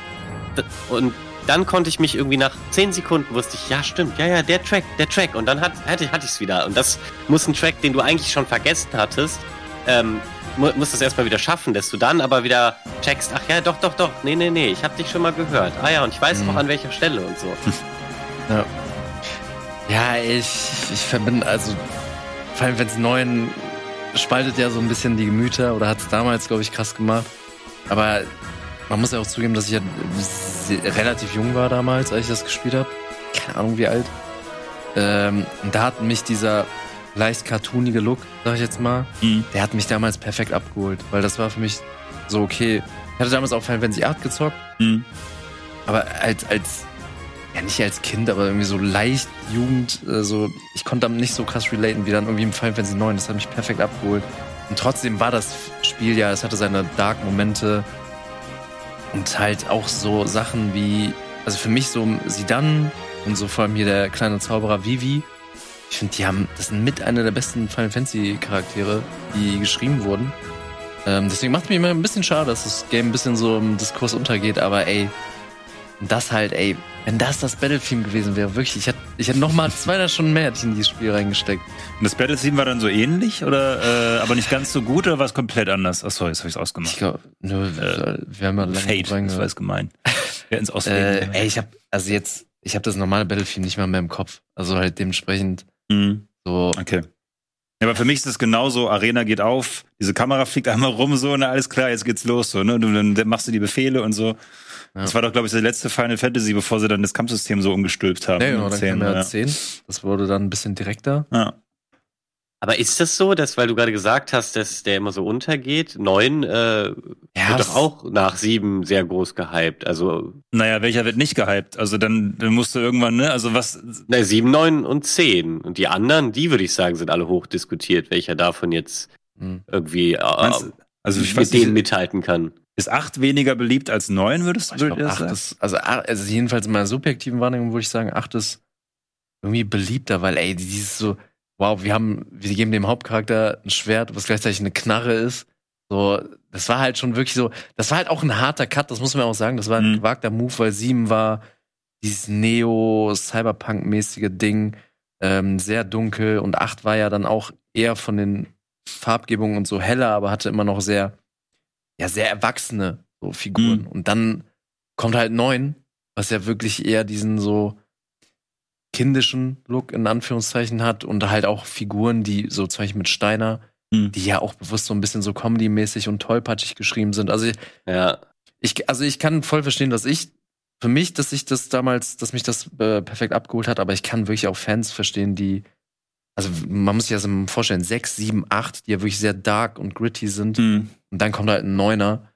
Und dann konnte ich mich irgendwie nach 10 Sekunden wusste ich, ja stimmt, ja, ja, der Track, der Track. Und dann hat, hatte, hatte ich es wieder. Und das muss ein Track, den du eigentlich schon vergessen hattest, ähm, mu musst es erstmal wieder schaffen, dass du dann aber wieder checkst, ach ja, doch, doch, doch, nee, nee, nee, ich habe dich schon mal gehört. Ah ja, und ich weiß Mhm. auch an welcher Stelle und so. Ja. Ja, ich, ich verbinde, also Final Fantasy 9 spaltet ja so ein bisschen die Gemüter oder hat es damals, glaube ich, krass gemacht. Aber man muss ja auch zugeben, dass ich ja relativ jung war damals, als ich das gespielt habe. Keine Ahnung wie alt. Ähm, und da hat mich dieser leicht cartoonige Look, sag ich jetzt mal, Mhm. der hat mich damals perfekt abgeholt, weil das war für mich so okay. Ich hatte damals auch Final Fantasy 8 gezockt, Mhm. aber als, als, ja nicht als Kind, aber irgendwie so leicht Jugend, äh, so, ich konnte damit nicht so krass relaten wie dann irgendwie im Final Fantasy 9. Das hat mich perfekt abgeholt. Und trotzdem war das Spiel ja, es hatte seine dark Momente und halt auch so Sachen wie, also für mich so Sidan und so vor allem hier der kleine Zauberer Vivi. Ich finde, die haben, das sind mit einer der besten Final Fantasy Charaktere, die geschrieben wurden. Ähm, deswegen macht mich immer ein bisschen schade, dass das Game ein bisschen so im Diskurs untergeht, aber ey, das halt, ey, wenn das das Battle-Theme gewesen wäre, wirklich, ich hätte, ich hätte noch mal 200 Stunden mehr hätte ich in dieses Spiel reingesteckt. Und das Battle Theme war dann so ähnlich oder äh, aber nicht ganz so gut oder war es komplett anders? Achso, jetzt habe ich es Ich ausgemacht. glaube, nö, wir haben ja lange Fate, das war jetzt gemein. Wir ins Äh, Auswählen. ey, ich habe also jetzt, ich habe das normale Battle-Theme nicht mal mehr im Kopf. Also halt dementsprechend Mhm. so, Okay. Ja, aber für mich ist es genauso, Arena geht auf, diese Kamera fliegt einmal rum, so, na alles klar, jetzt geht's los, so, ne? Und dann machst du die Befehle und so. Ja. Das war doch, glaube ich, der letzte Final Fantasy, bevor sie dann das Kampfsystem so umgestülpt haben. ja, genau, dann ja ja. 10. Das wurde dann ein bisschen direkter. Ja. Aber ist das so, dass, weil du gerade gesagt hast, dass der immer so untergeht, neun äh, Ja, wird doch auch nach sieben sehr groß gehypt. Also Naja, welcher wird nicht gehypt? Also dann, dann musst du irgendwann, ne? Also was, na, sieben, neun und zehn. Und die anderen, die würde ich sagen, sind alle hoch diskutiert, welcher davon jetzt Hm. irgendwie äh, meinst? Also ich mit weiß denen nicht, mithalten kann. Ist acht weniger beliebt als neun, würdest du glaub, acht sagen? ist, also, also jedenfalls in meiner subjektiven Wahrnehmung würde ich sagen, acht ist irgendwie beliebter, weil ey, dieses so, wow, wir haben, wir geben dem Hauptcharakter ein Schwert, was gleichzeitig eine Knarre ist. So, das war halt schon wirklich so, das war halt auch ein harter Cut, das muss man auch sagen. Das war ein Mhm. gewagter Move, weil sieben war dieses Neo-Cyberpunk-mäßige Ding, ähm, sehr dunkel und acht war ja dann auch eher von den Farbgebungen und so heller, aber hatte immer noch sehr, ja, sehr erwachsene so Figuren. Mhm. Und dann kommt halt neun, was ja wirklich eher diesen so kindischen Look in Anführungszeichen hat und halt auch Figuren, die so zum Beispiel mit Steiner, Mhm. die ja auch bewusst so ein bisschen so Comedy-mäßig und tollpatschig geschrieben sind. Also ich, Ja. ich, also ich kann voll verstehen, dass ich, für mich, dass ich das damals, dass mich das äh, perfekt abgeholt hat, aber ich kann wirklich auch Fans verstehen, die, also man muss sich das mal vorstellen, sechs, sieben, acht, die ja wirklich sehr dark und gritty sind. Mhm. Und dann kommt halt ein Neuner.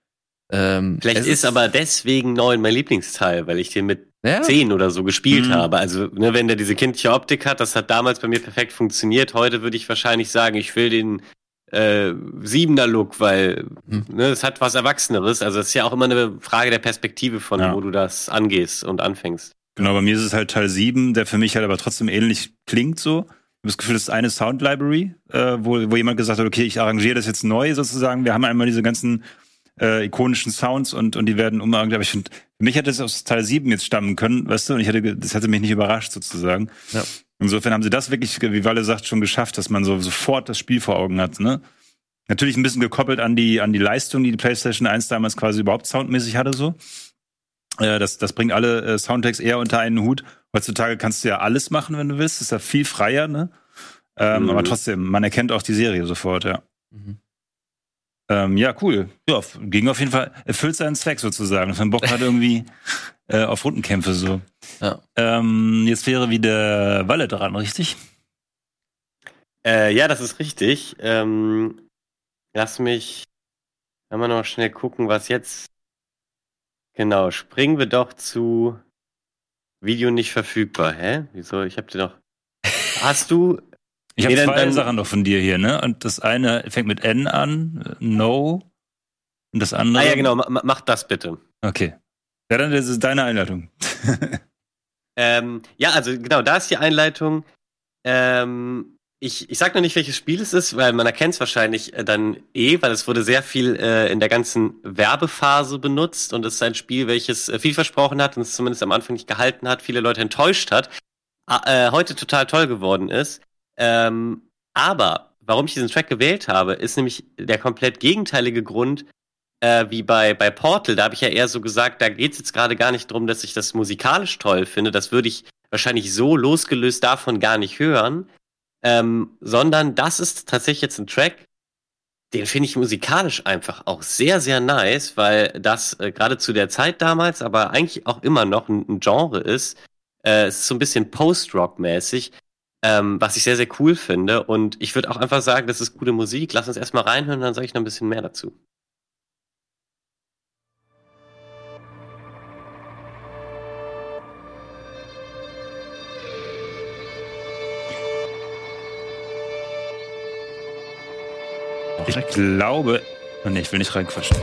Ähm, Vielleicht es ist aber deswegen neun mein Lieblingsteil, weil ich den mit ja, zehn oder so gespielt Mhm. habe. Also, ne, wenn der diese kindliche Optik hat, das hat damals bei mir perfekt funktioniert. Heute würde ich wahrscheinlich sagen, ich will den äh, siebener Look, weil Mhm. ne, es hat was Erwachseneres. Also es ist ja auch immer eine Frage der Perspektive von, Ja. wo du das angehst und anfängst. Genau, bei mir ist es halt Teil 7, der für mich halt aber trotzdem ähnlich klingt so. Ich habe das Gefühl, das ist eine Sound Library, äh, wo, wo jemand gesagt hat, okay, ich arrangiere das jetzt neu sozusagen. Wir haben einmal diese ganzen äh, ikonischen Sounds und, und die werden umarrangiert. Aber ich finde, für mich hätte es aus Teil 7 jetzt stammen können, weißt du, und ich hätte, das hätte mich nicht überrascht sozusagen. Ja. Insofern haben sie das wirklich, wie Walle sagt, schon geschafft, dass man so sofort das Spiel vor Augen hat, ne? Natürlich ein bisschen gekoppelt an die, an die Leistung, die die PlayStation 1 damals quasi überhaupt soundmäßig hatte, so. Äh, das, das bringt alle äh, Soundtracks eher unter einen Hut. Heutzutage kannst du ja alles machen, wenn du willst. Ist ja viel freier, ne? Ähm, Mhm. Aber trotzdem, man erkennt auch die Serie sofort, ja. Mhm. Ähm, ja, cool. Ja, ging auf jeden Fall, erfüllt seinen Zweck sozusagen. Dass man Bock hat irgendwie äh, auf Rundenkämpfe so. Ja. Ähm, jetzt wäre wieder Walle dran, richtig? Äh, ja, das ist richtig. Ähm, lass mich einmal noch schnell gucken, was jetzt. Genau, springen wir doch zu Video nicht verfügbar. Hä? Wieso? Ich hab dir doch. Hast du. Ich habe Nee, dann- zwei dann- Sachen noch von dir hier, ne? Und das eine fängt mit N an, No. Und das andere. Ah ja, genau, ma- mach das bitte. Okay. Ja, dann das ist deine Einleitung. Ähm, ja, also genau, da ist die Einleitung. Ähm, ich, ich sag noch nicht, welches Spiel es ist, weil man erkennt es wahrscheinlich äh, dann eh, weil es wurde sehr viel äh, in der ganzen Werbephase benutzt und es ist ein Spiel, welches äh, viel versprochen hat und es zumindest am Anfang nicht gehalten hat, viele Leute enttäuscht hat, äh, heute total toll geworden ist. Ähm, aber warum ich diesen Track gewählt habe, ist nämlich der komplett gegenteilige Grund, äh, wie bei, bei Portal, da habe ich ja eher so gesagt, da geht es jetzt gerade gar nicht drum, dass ich das musikalisch toll finde. Das würde ich wahrscheinlich so losgelöst davon gar nicht hören. Ähm, sondern das ist tatsächlich jetzt ein Track, den finde ich musikalisch einfach auch sehr, sehr nice, weil das äh, gerade zu der Zeit damals, aber eigentlich auch immer noch ein, ein Genre ist. Äh, es ist so ein bisschen Post-Rock-mäßig, ähm, was ich sehr, sehr cool finde. Und ich würde auch einfach sagen, das ist gute Musik. Lass uns erstmal reinhören, dann sage ich noch ein bisschen mehr dazu. Ich glaube. Oh, nee, ich will nicht reinquatschen.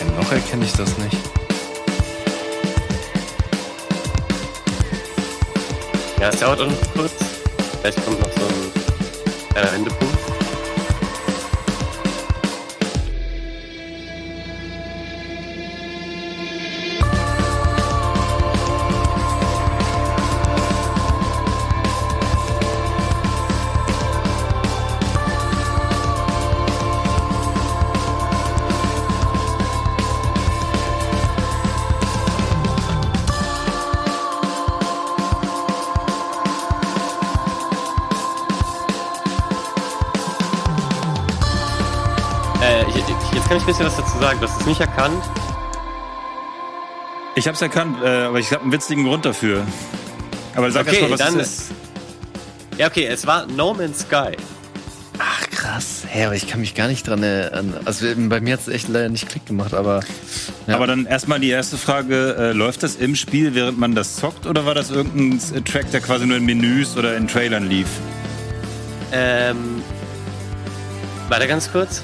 Ja, noch erkenne ich das nicht. Ja, es dauert auch noch kurz. Vielleicht kommt noch so ein kleiner Wendepunkt. Ich, ich, jetzt kann ich ein bisschen was dazu sagen. Du hast es nicht erkannt. Ich hab's erkannt, äh, aber ich habe einen witzigen Grund dafür. Aber sag Okay, erst mal, was dann- es ist. Ja, okay, es war No Man's Sky. Ach, krass. Hä, aber ich kann mich gar nicht dran erinnern. Also bei mir hat es echt leider nicht Klick gemacht, aber. Ja. Aber dann erstmal die erste Frage: äh, Läuft das im Spiel, während man das zockt, oder war das irgendein äh, Track, der quasi nur in Menüs oder in Trailern lief? Ähm, warte ganz kurz.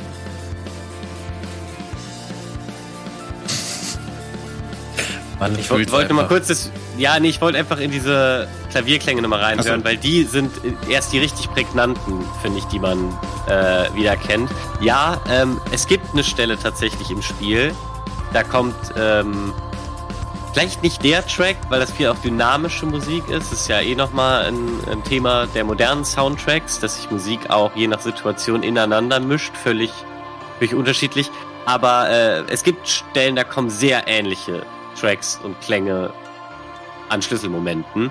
Mann, Ich wollte wollt nur mal kurz das. Ja, nee, ich wollte einfach in diese Klavierklänge nochmal reinhören, so. weil die sind erst die richtig prägnanten, finde ich, die man äh, wieder kennt. Ja, ähm, es gibt eine Stelle tatsächlich im Spiel. Da kommt ähm, vielleicht nicht der Track, weil das viel auch dynamische Musik ist. Das ist ja eh nochmal ein, ein Thema der modernen Soundtracks, dass sich Musik auch je nach Situation ineinander mischt, völlig, völlig unterschiedlich. Aber äh, es gibt Stellen, da kommen sehr ähnliche Tracks und Klänge an Schlüsselmomenten.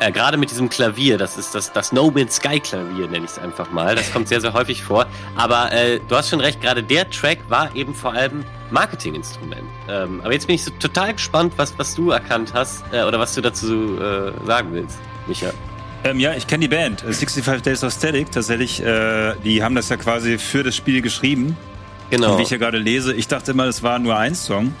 Äh, Gerade mit diesem Klavier, das ist das, das No Man's Sky Klavier, nenne ich es einfach mal. Das kommt sehr, sehr häufig vor. Aber äh, du hast schon recht, gerade der Track war eben vor allem Marketinginstrument. Ähm, aber jetzt bin ich so total gespannt, was, was du erkannt hast äh, oder was du dazu äh, sagen willst, Micha. Ähm, ja, ich kenne die Band, äh, 65 Days of Static, tatsächlich. Äh, die haben das ja quasi für das Spiel geschrieben. Genau. Und wie ich hier gerade lese, ich dachte immer, das war nur ein Song.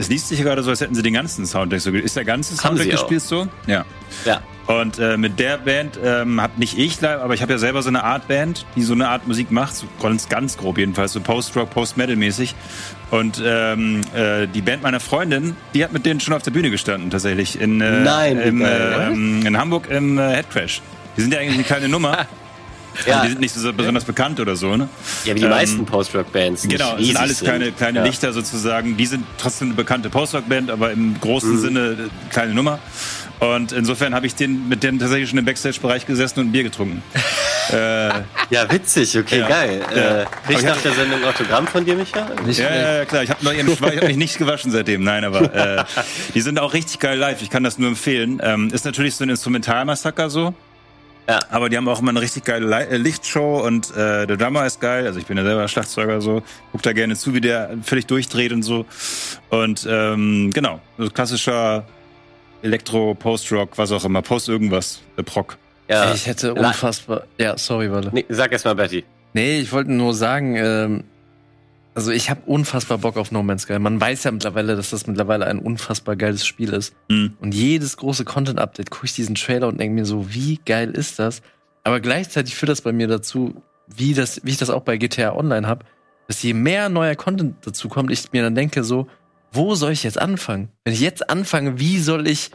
Es liest sich ja gerade so, als hätten sie den ganzen Soundtrack so. ge- Ist der ganze Soundtrack gespielt so? Ja. ja. Und äh, mit der Band ähm, hab nicht ich, aber ich habe ja selber so eine Art Band, die so eine Art Musik macht, so ganz, ganz grob jedenfalls, so Post-Rock, Post-Metal-mäßig. Und ähm, äh, die Band meiner Freundin, die hat mit denen schon auf der Bühne gestanden, tatsächlich. In, äh, Nein, im, äh, ähm, in Hamburg im äh, Headcrash. Die sind ja eigentlich eine kleine Nummer. Ja. Also die sind nicht so besonders bekannt oder so, ne? ja, wie die Ähm, meisten Post-Rock-Bands. Genau, es sind alles kleine, kleine ja. Lichter sozusagen. Die sind trotzdem eine bekannte Post-Rock-Band, aber im großen Mhm. Sinne kleine Nummer. Und insofern habe ich den, mit denen tatsächlich schon im Backstage-Bereich gesessen und ein Bier getrunken. äh, Ja, witzig, okay, Ja. geil. Ja. Äh, krieg ich nach der Sendung ein Autogramm von dir, Micha? Nicht ja, ja, ja, klar. Ich habe hab mich nicht gewaschen seitdem. Nein, aber äh, die sind auch richtig geil live. Ich kann das nur empfehlen. Ähm, ist natürlich so ein Instrumentalmassaker so. Ja. Aber die haben auch immer eine richtig geile Li- äh, Lichtshow und äh, der Drummer ist geil. Also ich bin ja selber Schlagzeuger so. Guck da gerne zu, wie der völlig durchdreht und so. Und ähm, genau, so klassischer Elektro, Post-Rock, was auch immer. Post irgendwas, äh, Proc. Ja. Ich hätte unfassbar. Ja, sorry, warte. Nee, sag erst mal, Betty. Nee, ich wollte nur sagen, ähm, also ich habe unfassbar Bock auf No Man's Sky. Man weiß ja mittlerweile, dass das mittlerweile ein unfassbar geiles Spiel ist. Mhm. Und jedes große Content-Update gucke ich diesen Trailer und denke mir so, wie geil ist das? Aber gleichzeitig führt das bei mir dazu, wie, das, wie ich das auch bei GTA Online habe, dass je mehr neuer Content dazu kommt, ich mir dann denke so, wo soll ich jetzt anfangen? Wenn ich jetzt anfange, wie soll ich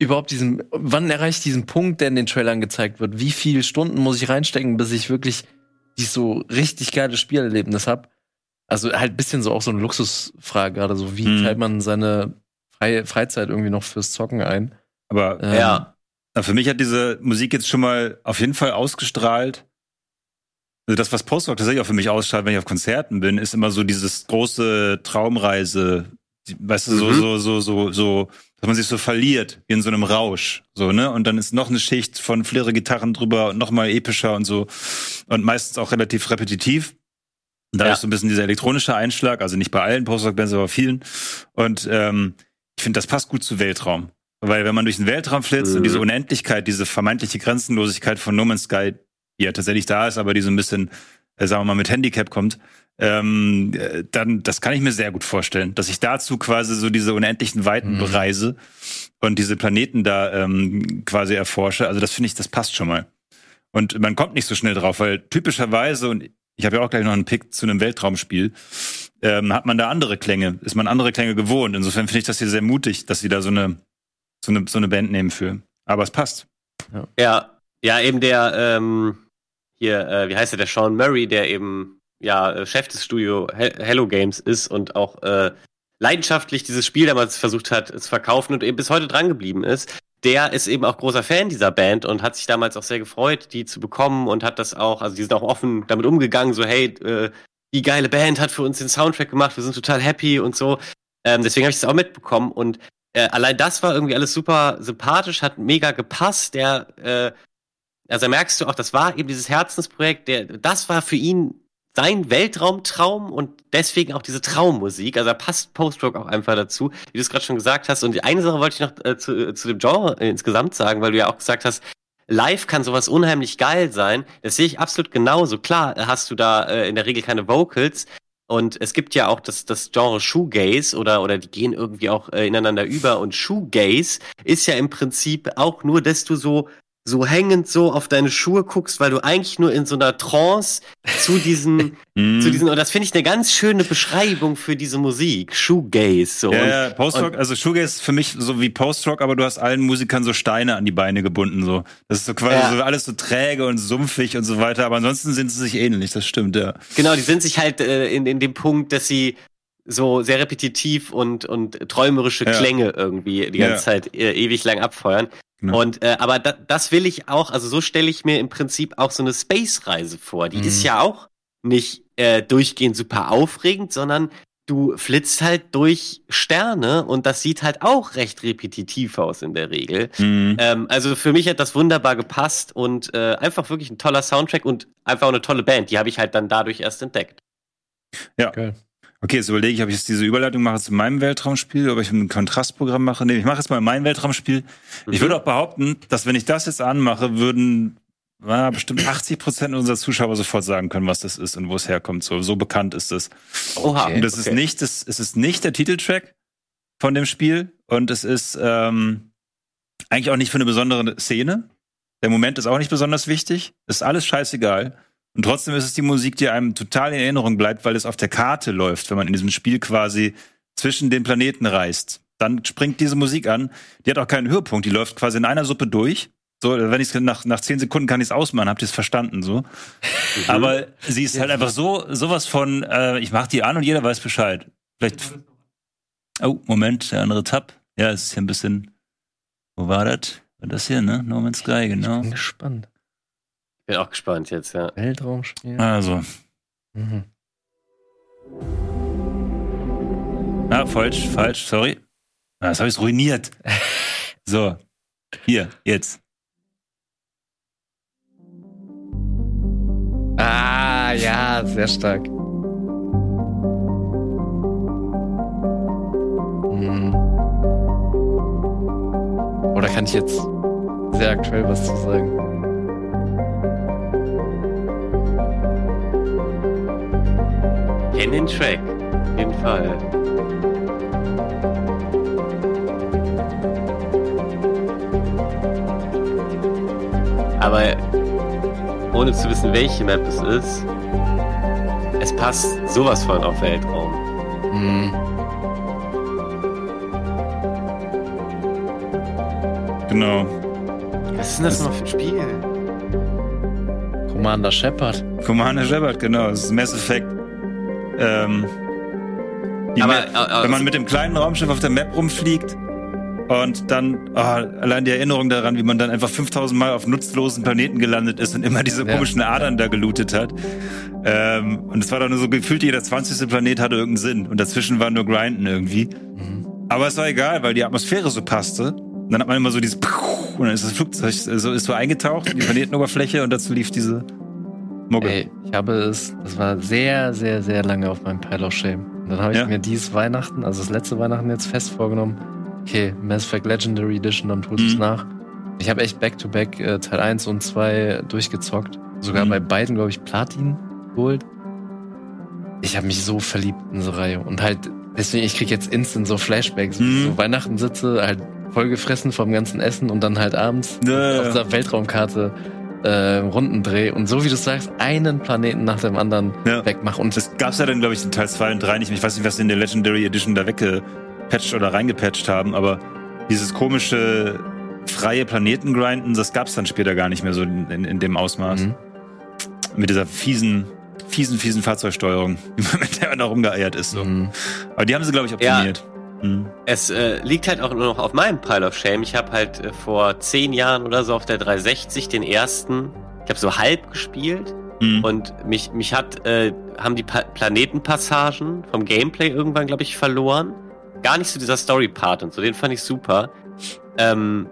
überhaupt diesen, wann erreiche ich diesen Punkt, der in den Trailern gezeigt wird? Wie viele Stunden muss ich reinstecken, bis ich wirklich dieses so richtig geiles Spielerlebnis habe? Also halt ein bisschen so auch so eine Luxusfrage gerade, so wie Mhm. teilt man seine freie Freizeit irgendwie noch fürs Zocken ein? Aber Ähm, Ja. Für mich hat diese Musik jetzt schon mal auf jeden Fall ausgestrahlt. Also das, was Post-Rock tatsächlich auch für mich ausstrahlt, wenn ich auf Konzerten bin, ist immer so dieses große Traumreise, weißt du, so, Mhm. so, so, so, so, dass man sich so verliert, wie in so einem Rausch, so, ne? Und dann ist noch eine Schicht von flirre Gitarren drüber und noch mal epischer und so. Und meistens auch relativ repetitiv. Und da Ja. ist so ein bisschen dieser elektronische Einschlag, also nicht bei allen Post-Rock-Bands, aber vielen. Und ähm, ich finde, das passt gut zu Weltraum. Weil wenn man durch den Weltraum flitzt Mhm. und diese Unendlichkeit, diese vermeintliche Grenzenlosigkeit von No Man's Sky, die ja tatsächlich da ist, aber die so ein bisschen, äh, sagen wir mal, mit Handicap kommt, ähm, äh, dann, das kann ich mir sehr gut vorstellen, dass ich dazu quasi so diese unendlichen Weiten Mhm. bereise und diese Planeten da ähm, quasi erforsche. Also das finde ich, das passt schon mal. Und man kommt nicht so schnell drauf, weil typischerweise, und ich habe ja auch gleich noch einen Pick zu einem Weltraumspiel, ähm, hat man da andere Klänge, ist man andere Klänge gewohnt. Insofern finde ich das hier sehr mutig, dass sie da so eine, so eine, so eine Band nehmen für. Aber es passt. Ja, ja, eben der, ähm, hier, äh, wie heißt der, der Sean Murray, der eben, ja, äh, Chef des Studio He Hello Games ist und auch äh, leidenschaftlich dieses Spiel damals versucht hat zu verkaufen und eben bis heute dran geblieben ist. Der ist eben auch großer Fan dieser Band und hat sich damals auch sehr gefreut, die zu bekommen und hat das auch, also die sind auch offen damit umgegangen, so hey, äh, die geile Band hat für uns den Soundtrack gemacht, wir sind total happy und so. Ähm, deswegen habe ich das auch mitbekommen und äh, allein das war irgendwie alles super sympathisch, hat mega gepasst. Der, äh, also merkst du auch, das war eben dieses Herzensprojekt, der, das war für ihn sein Weltraumtraum und deswegen auch diese Traummusik. Also da passt Post-Rock auch einfach dazu, wie du es gerade schon gesagt hast. Und eine Sache wollte ich noch äh, zu, zu dem Genre äh, insgesamt sagen, weil du ja auch gesagt hast, live kann sowas unheimlich geil sein. Das sehe ich absolut genauso. Klar äh, hast du da äh, in der Regel keine Vocals, und es gibt ja auch das, das Genre Shoegaze oder, oder die gehen irgendwie auch äh, ineinander über. Und Shoegaze ist ja im Prinzip auch nur, dass du so so hängend so auf deine Schuhe guckst, weil du eigentlich nur in so einer Trance zu diesen, Mhm. zu diesen, und das finde ich eine ganz schöne Beschreibung für diese Musik, Shoegaze, so. Ja, ja, Post-Rock, also Shoegaze ist für mich so wie Post-Rock, aber du hast allen Musikern so Steine an die Beine gebunden, so. Das ist so quasi Ja. so alles so träge und sumpfig und so weiter, aber ansonsten sind sie sich ähnlich, das stimmt, ja. Genau, die sind sich halt äh, in, in dem Punkt, dass sie so sehr repetitiv und, und träumerische Ja. Klänge irgendwie die ganze Ja. Zeit äh, ewig lang abfeuern. Und äh, aber da, das will ich auch, also so stelle ich mir im Prinzip auch so eine Space-Reise vor. Die Mhm. ist ja auch nicht äh, durchgehend super aufregend, sondern du flitzt halt durch Sterne und das sieht halt auch recht repetitiv aus in der Regel. Mhm. Ähm, also für mich hat das wunderbar gepasst und äh, einfach wirklich ein toller Soundtrack und einfach auch eine tolle Band. Die habe ich halt dann dadurch erst entdeckt. Geil. Okay, jetzt überlege ich, ob ich jetzt diese Überleitung mache zu meinem Weltraumspiel, ob ich ein Kontrastprogramm mache. Nee, ich mache jetzt mal mein Weltraumspiel. Ich Mhm. würde auch behaupten, dass wenn ich das jetzt anmache, würden na, bestimmt 80 Prozent unserer Zuschauer sofort sagen können, was das ist und wo es herkommt. So, so bekannt ist es. Oha. Okay. Und das ist okay. nicht, das, es ist nicht der Titeltrack von dem Spiel und es ist ähm, eigentlich auch nicht für eine besondere Szene. Der Moment ist auch nicht besonders wichtig. Ist alles scheißegal. Und trotzdem ist es die Musik, die einem total in Erinnerung bleibt, weil es auf der Karte läuft, wenn man in diesem Spiel quasi zwischen den Planeten reist. Dann springt diese Musik an. Die hat auch keinen Höhepunkt. Die läuft quasi in einer Suppe durch. So, wenn ich nach, nach zehn Sekunden kann ich es ausmachen, habt ihr es verstanden, so. Mhm. Aber sie ist halt einfach so, sowas von, äh, ich mach die an und jeder weiß Bescheid. Vielleicht. Oh, Moment, der andere Tab. Ja, es ist hier ein bisschen. Wo war das? War das hier, ne? No Man's Sky, genau. Bin gespannt. Bin auch gespannt jetzt, ja. Weltraumspiel. Also. Mhm. Ah, falsch, falsch, sorry. Ah, das habe ich ruiniert. So. Hier, jetzt. Ah, ja, sehr stark. Hm. Oder kann ich jetzt sehr aktuell was zu sagen? Kenn den Track. Auf jeden Fall. Aber ohne zu wissen, welche Map es ist, es passt sowas von auf Weltraum. Hm. Genau. Was ist denn das nochmal für ein Spiel? Commander Shepard. Commander Shepard, genau. Das ist Mass Effect. Ähm, Aber, Map, äh, äh, wenn man mit dem kleinen Raumschiff auf der Map rumfliegt und dann oh, allein die Erinnerung daran, wie man dann einfach 5000 Mal auf nutzlosen Planeten gelandet ist und immer diese Ja. komischen Adern da gelootet hat. Ähm, und es war dann nur so gefühlt, jeder 20. Planet hatte irgendeinen Sinn und dazwischen war nur Grinden irgendwie. Mhm. Aber es war egal, weil die Atmosphäre so passte. Und dann hat man immer so dieses und dann ist das Flugzeug so, ist so eingetaucht in die Planetenoberfläche und dazu lief diese Mucke. Ey, ich habe es, das war sehr, sehr, sehr lange auf meinem Pile of Shame. Und dann habe ich Ja. mir dieses Weihnachten, also das letzte Weihnachten jetzt fest vorgenommen, okay, Mass Effect Legendary Edition, dann tut es Mhm. nach. Ich habe echt Back-to-Back äh, Teil 1 und 2 durchgezockt. Sogar Mhm. bei beiden, glaube ich, Platin geholt. Ich habe mich so verliebt in diese Reihe. Und halt, deswegen, ich krieg jetzt instant so Flashbacks. ich Mhm. So Weihnachten sitze, halt vollgefressen vom ganzen Essen und dann halt abends Ja, auf dieser Weltraumkarte äh, Rundendreh und so wie du sagst, einen Planeten nach dem anderen Ja. wegmach. Und Das gab's ja dann, glaube ich, in Teil 2 und 3 nicht mehr. Ich weiß nicht, was sie in der Legendary Edition da weggepatcht oder reingepatcht haben, aber dieses komische freie Planetengrinden, das gab's dann später gar nicht mehr so in, in, in dem Ausmaß. Mhm. Mit dieser fiesen, fiesen, fiesen Fahrzeugsteuerung, mit der man da rumgeeiert ist. So. Mhm. Aber die haben sie, glaube ich, optimiert. Mhm. Es äh, liegt halt auch nur noch auf meinem Pile of Shame. Ich habe halt äh, vor zehn Jahren oder so auf der 360 den ersten, ich habe so halb gespielt Mhm. und mich mich hat äh, haben die pa Planetenpassagen vom Gameplay irgendwann glaube ich verloren. Gar nicht so dieser Story Part und so, den fand ich super. Ähm,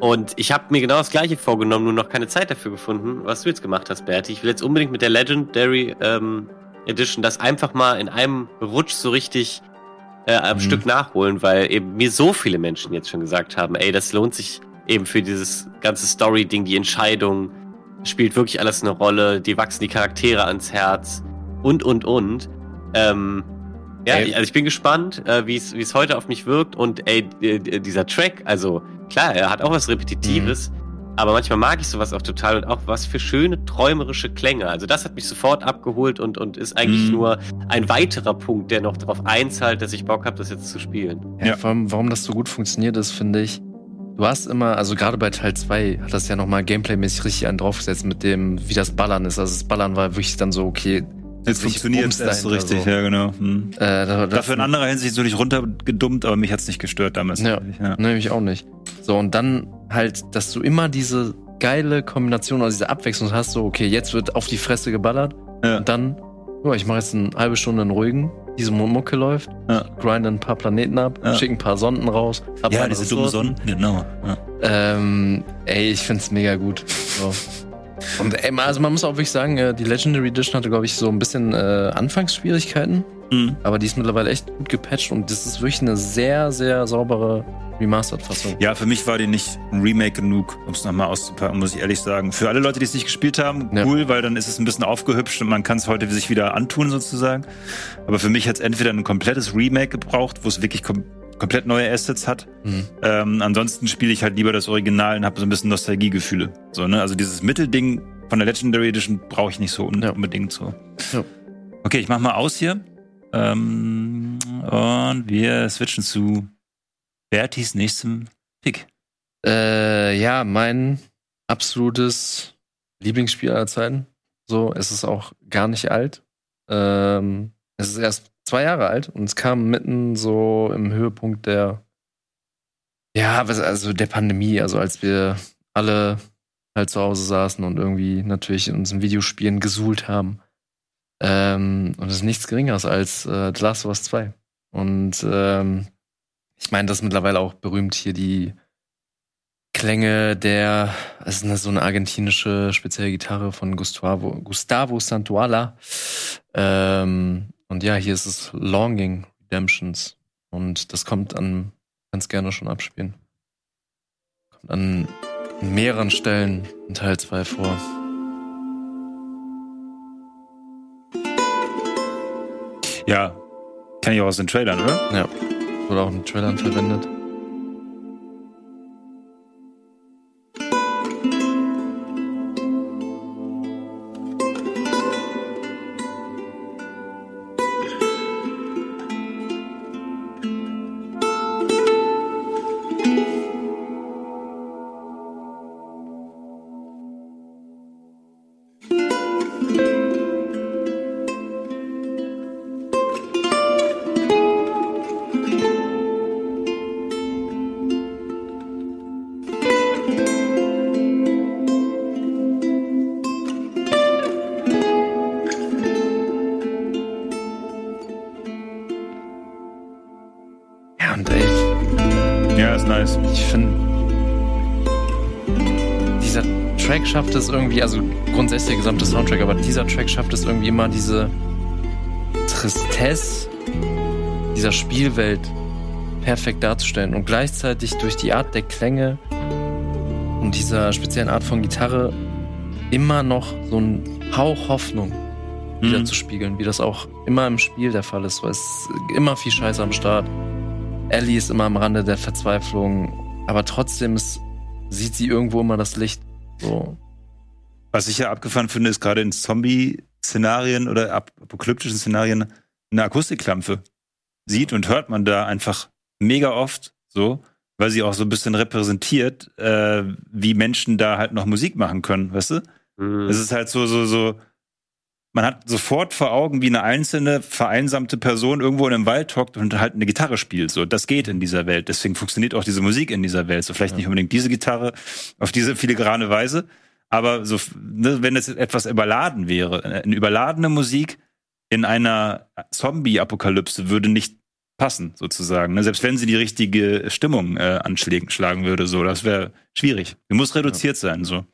und ich habe mir genau das gleiche vorgenommen, nur noch keine Zeit dafür gefunden, was du jetzt gemacht hast, Berti. Ich will jetzt unbedingt mit der Legendary ähm, Edition das einfach mal in einem Rutsch so richtig äh, am Mhm. Stück nachholen, weil eben mir so viele Menschen jetzt schon gesagt haben, ey, das lohnt sich eben für dieses ganze Story-Ding, die Entscheidung, spielt wirklich alles eine Rolle, die wachsen die Charaktere ans Herz und, und, und. Ähm, ja, Ey. also ich bin gespannt, äh, wie es heute auf mich wirkt und ey, dieser Track, also klar, er hat auch was Repetitives, Aber manchmal mag ich sowas auch total und auch was für schöne träumerische Klänge. Also das hat mich sofort abgeholt und, und ist eigentlich Mhm. nur ein weiterer Punkt, der noch darauf einzahlt, dass ich Bock habe, das jetzt zu spielen. Ja, Ja. Vor allem, warum das so gut funktioniert ist, finde ich. Du hast immer, also gerade bei Teil 2 hat das ja nochmal gameplaymäßig richtig einen draufgesetzt mit dem, wie das Ballern ist. Also das Ballern war wirklich dann so, okay. Jetzt funktioniert es erst so richtig, so. ja, genau. Hm. Äh, da, Dafür in anderer Hinsicht natürlich runtergedummt, aber mich hat's nicht gestört damals. Ja. ja. Ne, mich auch nicht. So, und dann halt, dass du immer diese geile Kombination, also diese Abwechslung hast, so, okay, jetzt wird auf die Fresse geballert Ja. und dann, ja, ich mache jetzt eine halbe Stunde einen ruhigen, diese Mucke läuft, Ja. grinde ein paar Planeten ab, Ja. schicke ein paar Sonden raus. Ja, diese dummen. Sonnen, genau. Ja. Ähm, ey, ich find's mega gut. So. Und ey, also man muss auch wirklich sagen, äh, die Legendary Edition hatte, glaube ich, so ein bisschen äh, Anfangsschwierigkeiten, Hm. aber die ist mittlerweile echt gut gepatcht und das ist wirklich eine sehr, sehr saubere Remastered-Fassung. Ja, für mich war die nicht ein Remake genug, um es nochmal auszupacken, muss ich ehrlich sagen. Für alle Leute, die es nicht gespielt haben, Ja. cool, weil dann ist es ein bisschen aufgehübscht und man kann es heute sich wieder antun sozusagen. Aber für mich hat es entweder ein komplettes Remake gebraucht, wo es wirklich kom komplett neue Assets hat. Mhm. Ähm, ansonsten spiele ich halt lieber das Original und habe so ein bisschen Nostalgiegefühle. So, ne? Also dieses Mittelding von der Legendary Edition brauche ich nicht so Ja. unbedingt so. Ja. Okay, ich mach mal aus hier. Ähm, und wir switchen zu Bertis nächstem Pick. Äh, ja, mein absolutes Lieblingsspiel aller Zeiten. So, es ist auch gar nicht alt. Ähm, es ist erst zwei Jahre alt und es kam mitten so im Höhepunkt der, ja, also der Pandemie, also als wir alle halt zu Hause saßen und irgendwie natürlich in unseren Videospielen gesuhlt haben. Ähm, und es ist nichts Geringeres als äh, The Last of Us 2. Und ähm, ich meine, das ist mittlerweile auch berühmt hier die Klänge der, es ist so eine argentinische spezielle Gitarre von Gustavo, Gustavo Santuala. Ähm, und ja, hier ist es Longing Redemptions. Und das kommt an, ganz gerne schon abspielen. Kommt an mehreren Stellen in Teil 2 vor. Ja, kann ich auch aus den Trailern, oder? Ja, wurde auch in Trailern verwendet. Schafft es irgendwie, also grundsätzlich der gesamte Soundtrack, aber dieser Track schafft es irgendwie immer diese Tristesse dieser Spielwelt perfekt darzustellen und gleichzeitig durch die Art der Klänge und dieser speziellen Art von Gitarre immer noch so ein Hauch Hoffnung wieder Mhm. zu spiegeln, wie das auch immer im Spiel der Fall ist. weil Es immer viel Scheiße am Start. Ellie ist immer am Rande der Verzweiflung, aber trotzdem ist, sieht sie irgendwo immer das Licht. So. Was ich ja abgefahren finde, ist gerade in Zombie-Szenarien oder ap apokalyptischen Szenarien eine Akustikklampfe. Sieht und hört man da einfach mega oft so, weil sie auch so ein bisschen repräsentiert, äh, wie Menschen da halt noch Musik machen können, weißt du? Mhm. Es ist halt so, so, so, man hat sofort vor Augen, wie eine einzelne vereinsamte Person irgendwo in einem Wald hockt und halt eine Gitarre spielt. So, das geht in dieser Welt. Deswegen funktioniert auch diese Musik in dieser Welt. So, vielleicht nicht unbedingt diese Gitarre auf diese filigrane Weise, aber so, ne, wenn es etwas überladen wäre, eine überladene Musik in einer Zombie-Apokalypse würde nicht passen, sozusagen. Ne? Selbst wenn sie die richtige Stimmung äh, anschlagen schlagen würde, so, das wäre schwierig. Sie muss reduziert sein, so.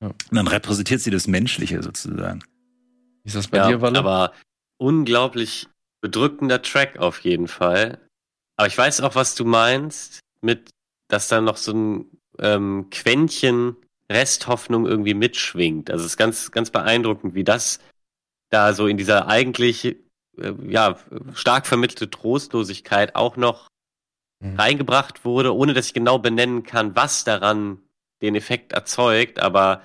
Ja. Und dann repräsentiert sie das Menschliche sozusagen. Wie ist das bei ja, dir, Walle? aber unglaublich bedrückender Track auf jeden Fall. Aber ich weiß auch, was du meinst, mit, dass da noch so ein ähm, Quäntchen Resthoffnung irgendwie mitschwingt. Also es ist ganz, ganz beeindruckend, wie das da so in dieser eigentlich äh, ja, stark vermittelte Trostlosigkeit auch noch Mhm. reingebracht wurde, ohne dass ich genau benennen kann, was daran den Effekt erzeugt, aber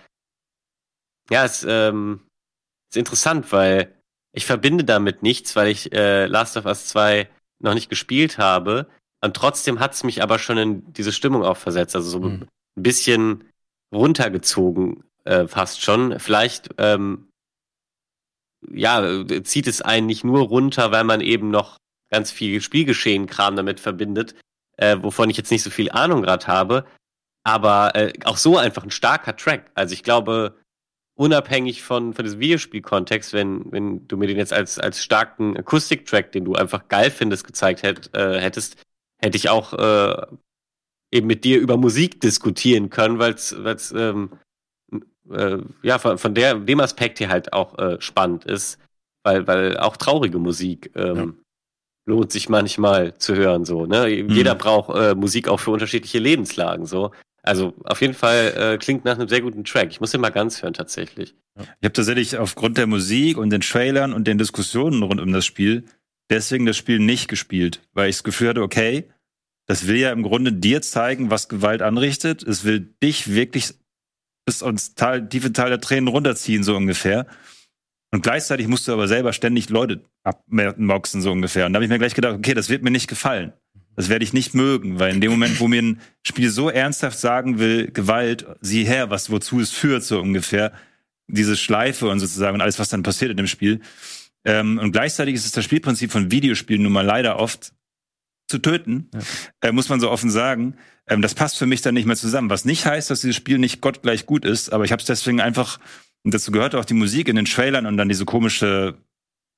ja, es ähm, ist interessant, weil ich verbinde damit nichts, weil ich äh, Last of Us 2 noch nicht gespielt habe. Und trotzdem hat es mich aber schon in diese Stimmung auch versetzt. Also so mhm. ein bisschen runtergezogen, äh, fast schon. Vielleicht, ähm, ja, zieht es einen nicht nur runter, weil man eben noch ganz viel Spielgeschehen-Kram damit verbindet, äh, wovon ich jetzt nicht so viel Ahnung gerade habe. Aber äh, auch so einfach ein starker Track. Also ich glaube, unabhängig von, von diesem Videospielkontext, wenn, wenn du mir den jetzt als, als starken Akustiktrack, den du einfach geil findest, gezeigt hätt, äh, hättest, hätte ich auch äh, eben mit dir über Musik diskutieren können, weil es ähm, äh, ja von, von der, dem Aspekt hier halt auch äh, spannend ist, weil, weil auch traurige Musik ähm, ja. lohnt sich manchmal zu hören. So, ne? Mhm. Jeder braucht äh, Musik auch für unterschiedliche Lebenslagen. So. Also auf jeden Fall äh, klingt nach einem sehr guten Track. Ich muss den mal ganz hören tatsächlich. Ich habe tatsächlich aufgrund der Musik und den Trailern und den Diskussionen rund um das Spiel deswegen das Spiel nicht gespielt, weil ich das Gefühl hatte, okay, das will ja im Grunde dir zeigen, was Gewalt anrichtet. Es will dich wirklich bis ans Tal, tiefe Tal der Tränen runterziehen, so ungefähr. Und gleichzeitig musst du aber selber ständig Leute abmoxen, so ungefähr. Und da habe ich mir gleich gedacht, okay, das wird mir nicht gefallen. Das werde ich nicht mögen, weil in dem Moment, wo mir ein Spiel so ernsthaft sagen will, Gewalt, sieh her, was wozu es führt, so ungefähr, diese Schleife und sozusagen und alles, was dann passiert in dem Spiel. Ähm, und gleichzeitig ist es das Spielprinzip von Videospielen nun mal leider oft zu töten, ja. äh, muss man so offen sagen. Ähm, das passt für mich dann nicht mehr zusammen. Was nicht heißt, dass dieses Spiel nicht gottgleich gut ist, aber ich habe es deswegen einfach, und dazu gehört auch die Musik in den Trailern und dann diese komische,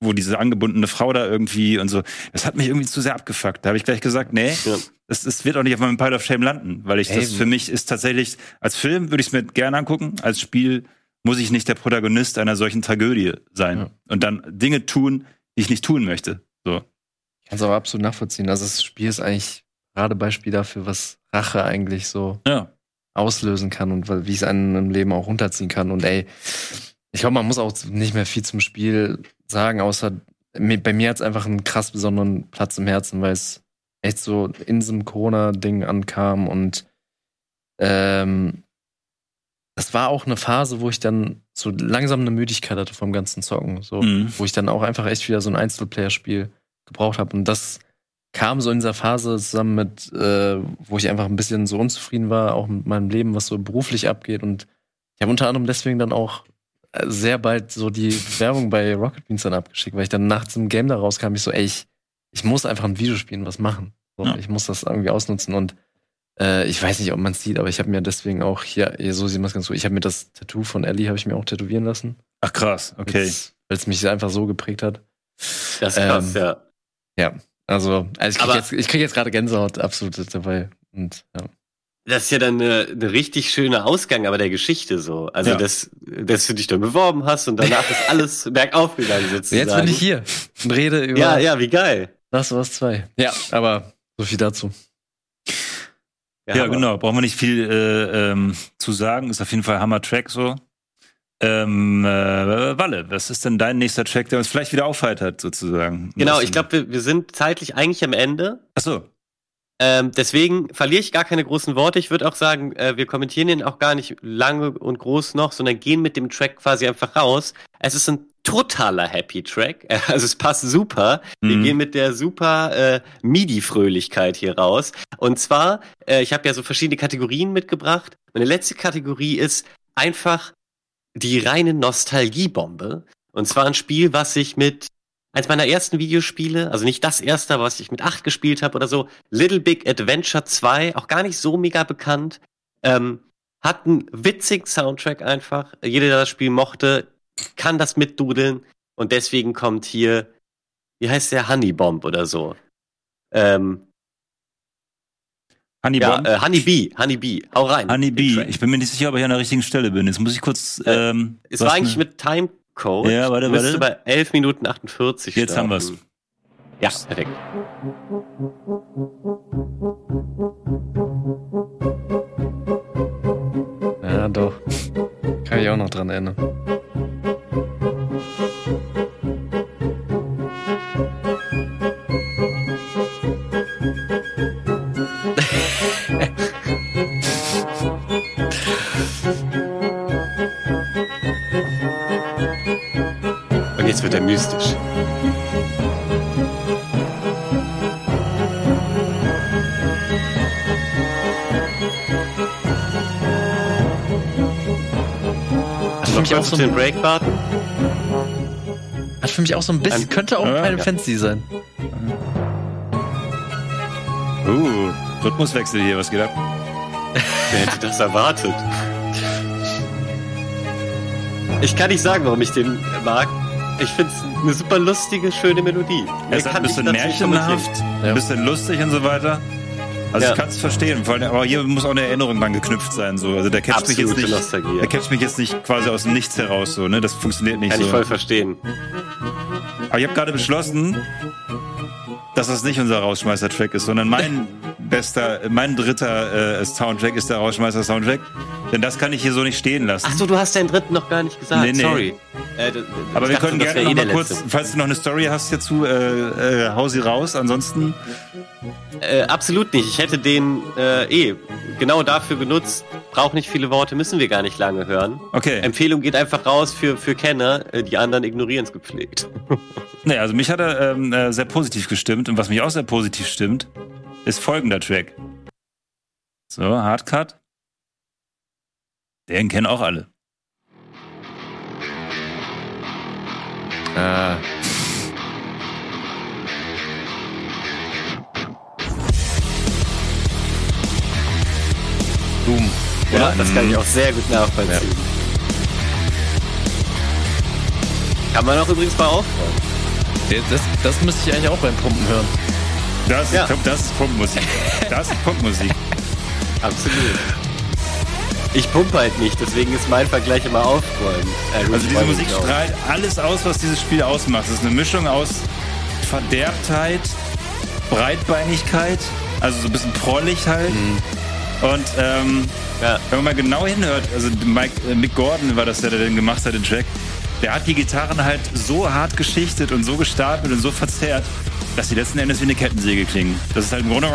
wo diese angebundene Frau da irgendwie und so, das hat mich irgendwie zu sehr abgefuckt. Da habe ich gleich gesagt, nee, ja. das, das wird auch nicht auf meinem Pile of Shame landen, weil ich hey, das für mich ist tatsächlich, als Film würde ich es mir gerne angucken, als Spiel muss ich nicht der Protagonist einer solchen Tragödie sein ja. und dann Dinge tun, die ich nicht tun möchte. So. Kann es aber absolut nachvollziehen. Also das Spiel ist eigentlich gerade Beispiel dafür, was Rache eigentlich so ja. auslösen kann und wie es einen im Leben auch runterziehen kann. Und ey, ich glaube, man muss auch nicht mehr viel zum Spiel sagen, außer bei mir hat es einfach einen krass besonderen Platz im Herzen, weil es echt so in diesem Corona-Ding ankam und ähm, das war auch eine Phase, wo ich dann so langsam eine Müdigkeit hatte vom ganzen Zocken, so, mhm. wo ich dann auch einfach echt wieder so ein Einzelplayer-Spiel gebraucht habe. Und das kam so in dieser Phase zusammen mit, äh, wo ich einfach ein bisschen so unzufrieden war, auch mit meinem Leben, was so beruflich abgeht. Und ich habe unter anderem deswegen dann auch äh, sehr bald so die Werbung bei Rocket Beans dann abgeschickt, weil ich dann nachts im Game da rauskam, ich so, ey, ich, ich muss einfach ein Videospielen was machen. So, ja. Ich muss das irgendwie ausnutzen und äh, ich weiß nicht, ob man es sieht, aber ich habe mir deswegen auch hier, so sieht man es ganz gut, ich habe mir das Tattoo von Ellie habe ich mir auch tätowieren lassen. Ach krass, okay. Weil es mich einfach so geprägt hat. Das ist krass, ähm, ja. Ja, also, also ich kriege jetzt, ich krieg jetzt gerade Gänsehaut absolut dabei. Und, ja. Das ist ja dann eine, eine richtig schöne Ausgang aber der Geschichte so. Also, ja. dass, dass du dich dann beworben hast und danach ist alles bergauf gegangen sozusagen. Jetzt bin ich hier und rede über. Ja, ja, wie geil. Das war's zwei. Ja, aber so viel dazu. Ja, ja genau. Brauchen wir nicht viel äh, ähm, zu sagen. Ist auf jeden Fall Hammer-Track so. Ähm, äh, Walle, was ist denn dein nächster Track, der uns vielleicht wieder aufheitert, sozusagen? Genau, ich glaube, wir, wir sind zeitlich eigentlich am Ende. Ach so. Ähm, deswegen verliere ich gar keine großen Worte. Ich würde auch sagen, äh, wir kommentieren ihn auch gar nicht lange und groß noch, sondern gehen mit dem Track quasi einfach raus. Es ist ein totaler Happy Track. Also es passt super. Wir mhm. gehen mit der super äh, MIDI-Fröhlichkeit hier raus. Und zwar, äh, ich habe ja so verschiedene Kategorien mitgebracht. Meine letzte Kategorie ist einfach die reine Nostalgiebombe. Und zwar ein Spiel, was ich mit eins meiner ersten Videospiele, also nicht das erste, was ich mit acht gespielt habe oder so, Little Big Adventure 2, auch gar nicht so mega bekannt, ähm, hat einen witzigen Soundtrack einfach. Jeder, der das Spiel mochte, kann das mitdudeln. Und deswegen kommt hier, wie heißt der, Honey Bomb oder so. Ähm, Honey ja, äh, Honey Bee, Honey Bee, hau rein. Honey Bee, ich bin mir nicht sicher, ob ich an der richtigen Stelle bin. Jetzt muss ich kurz. Äh, ähm, es war eigentlich mit Timecode. Ja, warte, warte. bei 11 Minuten 48 Jetzt starten. haben wir's. Ja, perfekt. Ja, doch. Kann ich auch noch dran erinnern. Und jetzt wird er mystisch. Hat für, so ein, hat für mich auch so ein bisschen, könnte auch ein ja, Final. Fantasy sein. Rhythmuswechsel hier, was geht ab? Wer hätte das erwartet? Ich kann nicht sagen, warum ich den mag. Ich finde es eine super lustige, schöne Melodie. Er ist halt ein Kann bisschen märchenhaft. Ja. ein bisschen lustig und so weiter. Also Ja. ich kann es verstehen, vor allem, aber hier muss auch eine Erinnerung dran geknüpft sein. So. Also der catcht mich jetzt nicht, Nostalgie. der catcht mich jetzt nicht quasi aus dem Nichts heraus. So, ne? Das funktioniert nicht Kann so. ich voll verstehen. Aber ich habe gerade beschlossen, dass das nicht unser Rausschmeißer-Track ist, sondern mein bester, mein dritter äh, Soundtrack ist der Rausschmeißer-Soundtrack. Denn das kann ich hier so nicht stehen lassen. Ach so, du hast deinen dritten noch gar nicht gesagt. Nee, nee. Sorry. Äh, Aber wir können gerne noch eh mal der kurz, letzte. falls du noch eine Story hast hierzu, äh, äh, hau sie raus. Ansonsten, Äh, absolut nicht. Ich hätte den äh, eh genau dafür genutzt. Braucht nicht viele Worte, müssen wir gar nicht lange hören. okay. Empfehlung geht einfach raus für, für Kenner. Die anderen ignorieren es gepflegt. Nee, also mich hat er ähm, äh, sehr positiv gestimmt. Und was mich auch sehr positiv stimmt, ist folgender Track. So, Hardcut. Den kennen auch alle. Ah. Boom. Ja, das kann ich auch sehr gut nachvollziehen. Kann man auch übrigens mal aufräumen. Das, das müsste ich eigentlich auch beim Pumpen hören. Das, Ja. ist, das ist Punkmusik. Das ist Punkmusik. Absolut. Ich pumpe halt nicht, deswegen ist mein Vergleich immer aufräumen. Äh, Also diese Musik strahlt alles aus, was dieses Spiel ausmacht. Es ist eine Mischung aus Verderbtheit, Breitbeinigkeit, also so ein bisschen prollig halt. Und ähm, Ja. wenn man mal genau hinhört, also Mike, äh, Mick Gordon war das, der den gemacht hat, den Track, der hat die Gitarren halt so hart geschichtet und so gestapelt und so verzerrt, dass sie letzten Endes wie eine Kettensäge klingen. Das ist halt im Grunde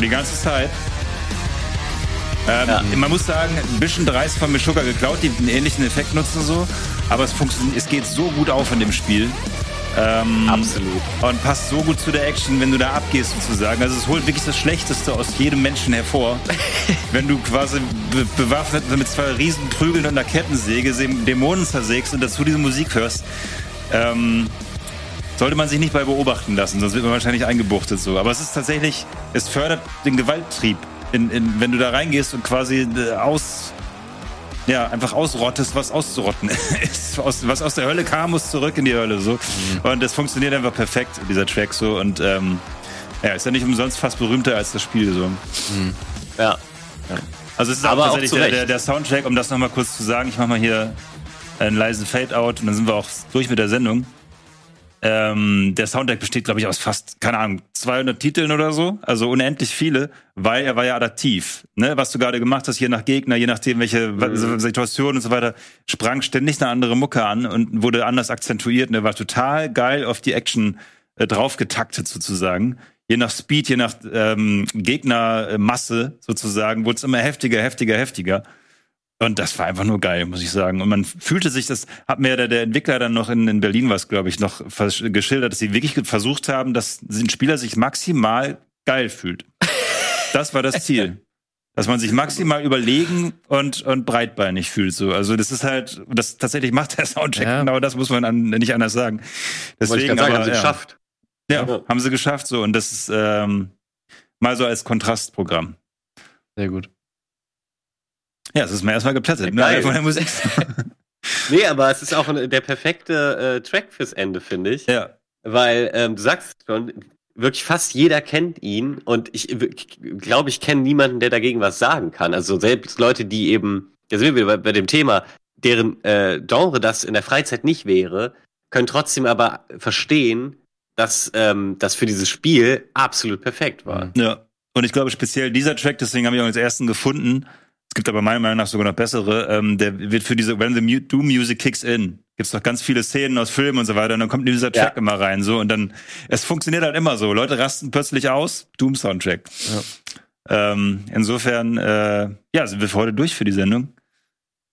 die ganze Zeit. Ähm, Ja. Man muss sagen, ein bisschen dreist von Meshuggah geklaut, die einen ähnlichen Effekt nutzen so, aber es funktioniert, es geht so gut auf in dem Spiel Absolut. und passt so gut zu der Action, wenn du da abgehst sozusagen. Also es holt wirklich das Schlechteste aus jedem Menschen hervor. wenn du quasi be bewaffnet mit zwei riesen Prügeln und einer Kettensäge Dä- Dämonen zersägst und dazu diese Musik hörst, ähm, sollte man sich nicht bei beobachten lassen, sonst wird man wahrscheinlich eingebuchtet so. Aber es ist tatsächlich, es fördert den Gewalttrieb, in, in, wenn du da reingehst und quasi äh, aus ja, einfach ausrottest, was auszurotten ist. Aus, was aus der Hölle kam, muss zurück in die Hölle. So. Und das funktioniert einfach perfekt, dieser Track so. Und ähm, ja, ist ja nicht umsonst fast berühmter als das Spiel so. Ja. Also es ist Aber auch auch tatsächlich der, Recht. der, der Soundtrack, um das nochmal kurz zu sagen, ich mache mal hier einen leisen Fade-Out und dann sind wir auch durch mit der Sendung. Ähm, der Soundtrack besteht, glaube ich, aus fast, keine Ahnung, 200 Titeln oder so. Also unendlich viele, weil er war ja adaptiv. Ne? Was du gerade gemacht hast, je nach Gegner, je nachdem, welche wa- Situation und so weiter, sprang ständig eine andere Mucke an und wurde anders akzentuiert. Und er war total geil auf die Action äh, draufgetaktet sozusagen. Je nach Speed, je nach ähm, Gegnermasse sozusagen, wurde es immer heftiger, heftiger, heftiger. Und das war einfach nur geil, muss ich sagen. Und man fühlte sich, das hat mir der, der Entwickler dann noch in, in Berlin was, glaube ich, noch geschildert, dass sie wirklich versucht haben, dass ein Spieler sich maximal geil fühlt. Das war das Ziel. Dass man sich maximal überlegen und, und breitbeinig fühlt. So. Also das ist halt, das tatsächlich macht der Soundtrack Ja. genau das, muss man an, nicht anders sagen. Deswegen, sagen, aber, haben sie ja. geschafft. Ja, Ja. haben sie geschafft so. Und das ist ähm, mal so als Kontrastprogramm. Sehr gut. Ja, das ist mir erstmal geplättet. Ne? Geil. Von der Musik. Nee, aber es ist auch der perfekte äh, Track fürs Ende, finde ich. ja. Weil ähm, du sagst schon, wirklich fast jeder kennt ihn und ich glaube, ich kenne niemanden, der dagegen was sagen kann. Also selbst Leute, die eben, da sind wir wieder bei, bei dem Thema, deren äh, Genre das in der Freizeit nicht wäre, können trotzdem aber verstehen, dass ähm, das für dieses Spiel absolut perfekt war. Ja. Und ich glaube speziell dieser Track, deswegen habe ich auch als ersten gefunden. Es gibt aber meiner Meinung nach sogar noch bessere. Ähm, der wird für diese When the Mu Doom Music kicks in. Gibt's doch ganz viele Szenen aus Filmen und so weiter. Und dann kommt dieser Track Ja. immer rein so und dann es funktioniert halt immer so. Leute rasten plötzlich aus. Doom Soundtrack. Ähm, insofern äh, ja sind wir für heute durch für die Sendung.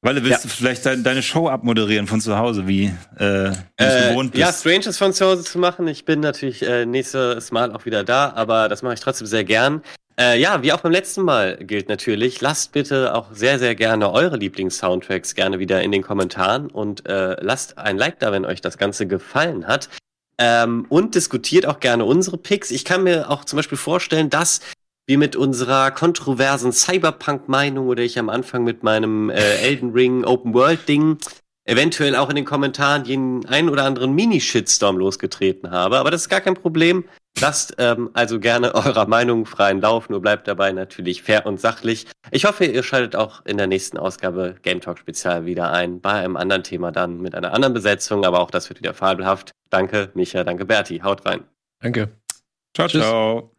Weil du willst ja. vielleicht dein, deine Show abmoderieren von zu Hause, wie äh, äh, gewohnt bist. Ja, Stranges von zu Hause zu machen. Ich bin natürlich äh, nächstes Mal auch wieder da, aber das mache ich trotzdem sehr gern. Äh, ja, wie auch beim letzten Mal gilt natürlich, lasst bitte auch sehr, sehr gerne eure Lieblings-Soundtracks gerne wieder in den Kommentaren und äh, lasst ein Like da, wenn euch das Ganze gefallen hat. Ähm, und diskutiert auch gerne unsere Picks. Ich kann mir auch zum Beispiel vorstellen, dass wir mit unserer kontroversen Cyberpunk-Meinung oder ich am Anfang mit meinem äh, Elden Ring Open World Ding eventuell auch in den Kommentaren jeden einen oder anderen Mini-Shitstorm losgetreten habe. Aber das ist gar kein Problem. Lasst ähm, also gerne eurer Meinung freien Lauf, nur bleibt dabei natürlich fair und sachlich. Ich hoffe, ihr schaltet auch in der nächsten Ausgabe Game Talk Spezial wieder ein, bei einem anderen Thema dann mit einer anderen Besetzung, aber auch das wird wieder fabelhaft. Danke, Micha, danke, Berti. Haut rein. Danke. Ciao, Tschüss. ciao.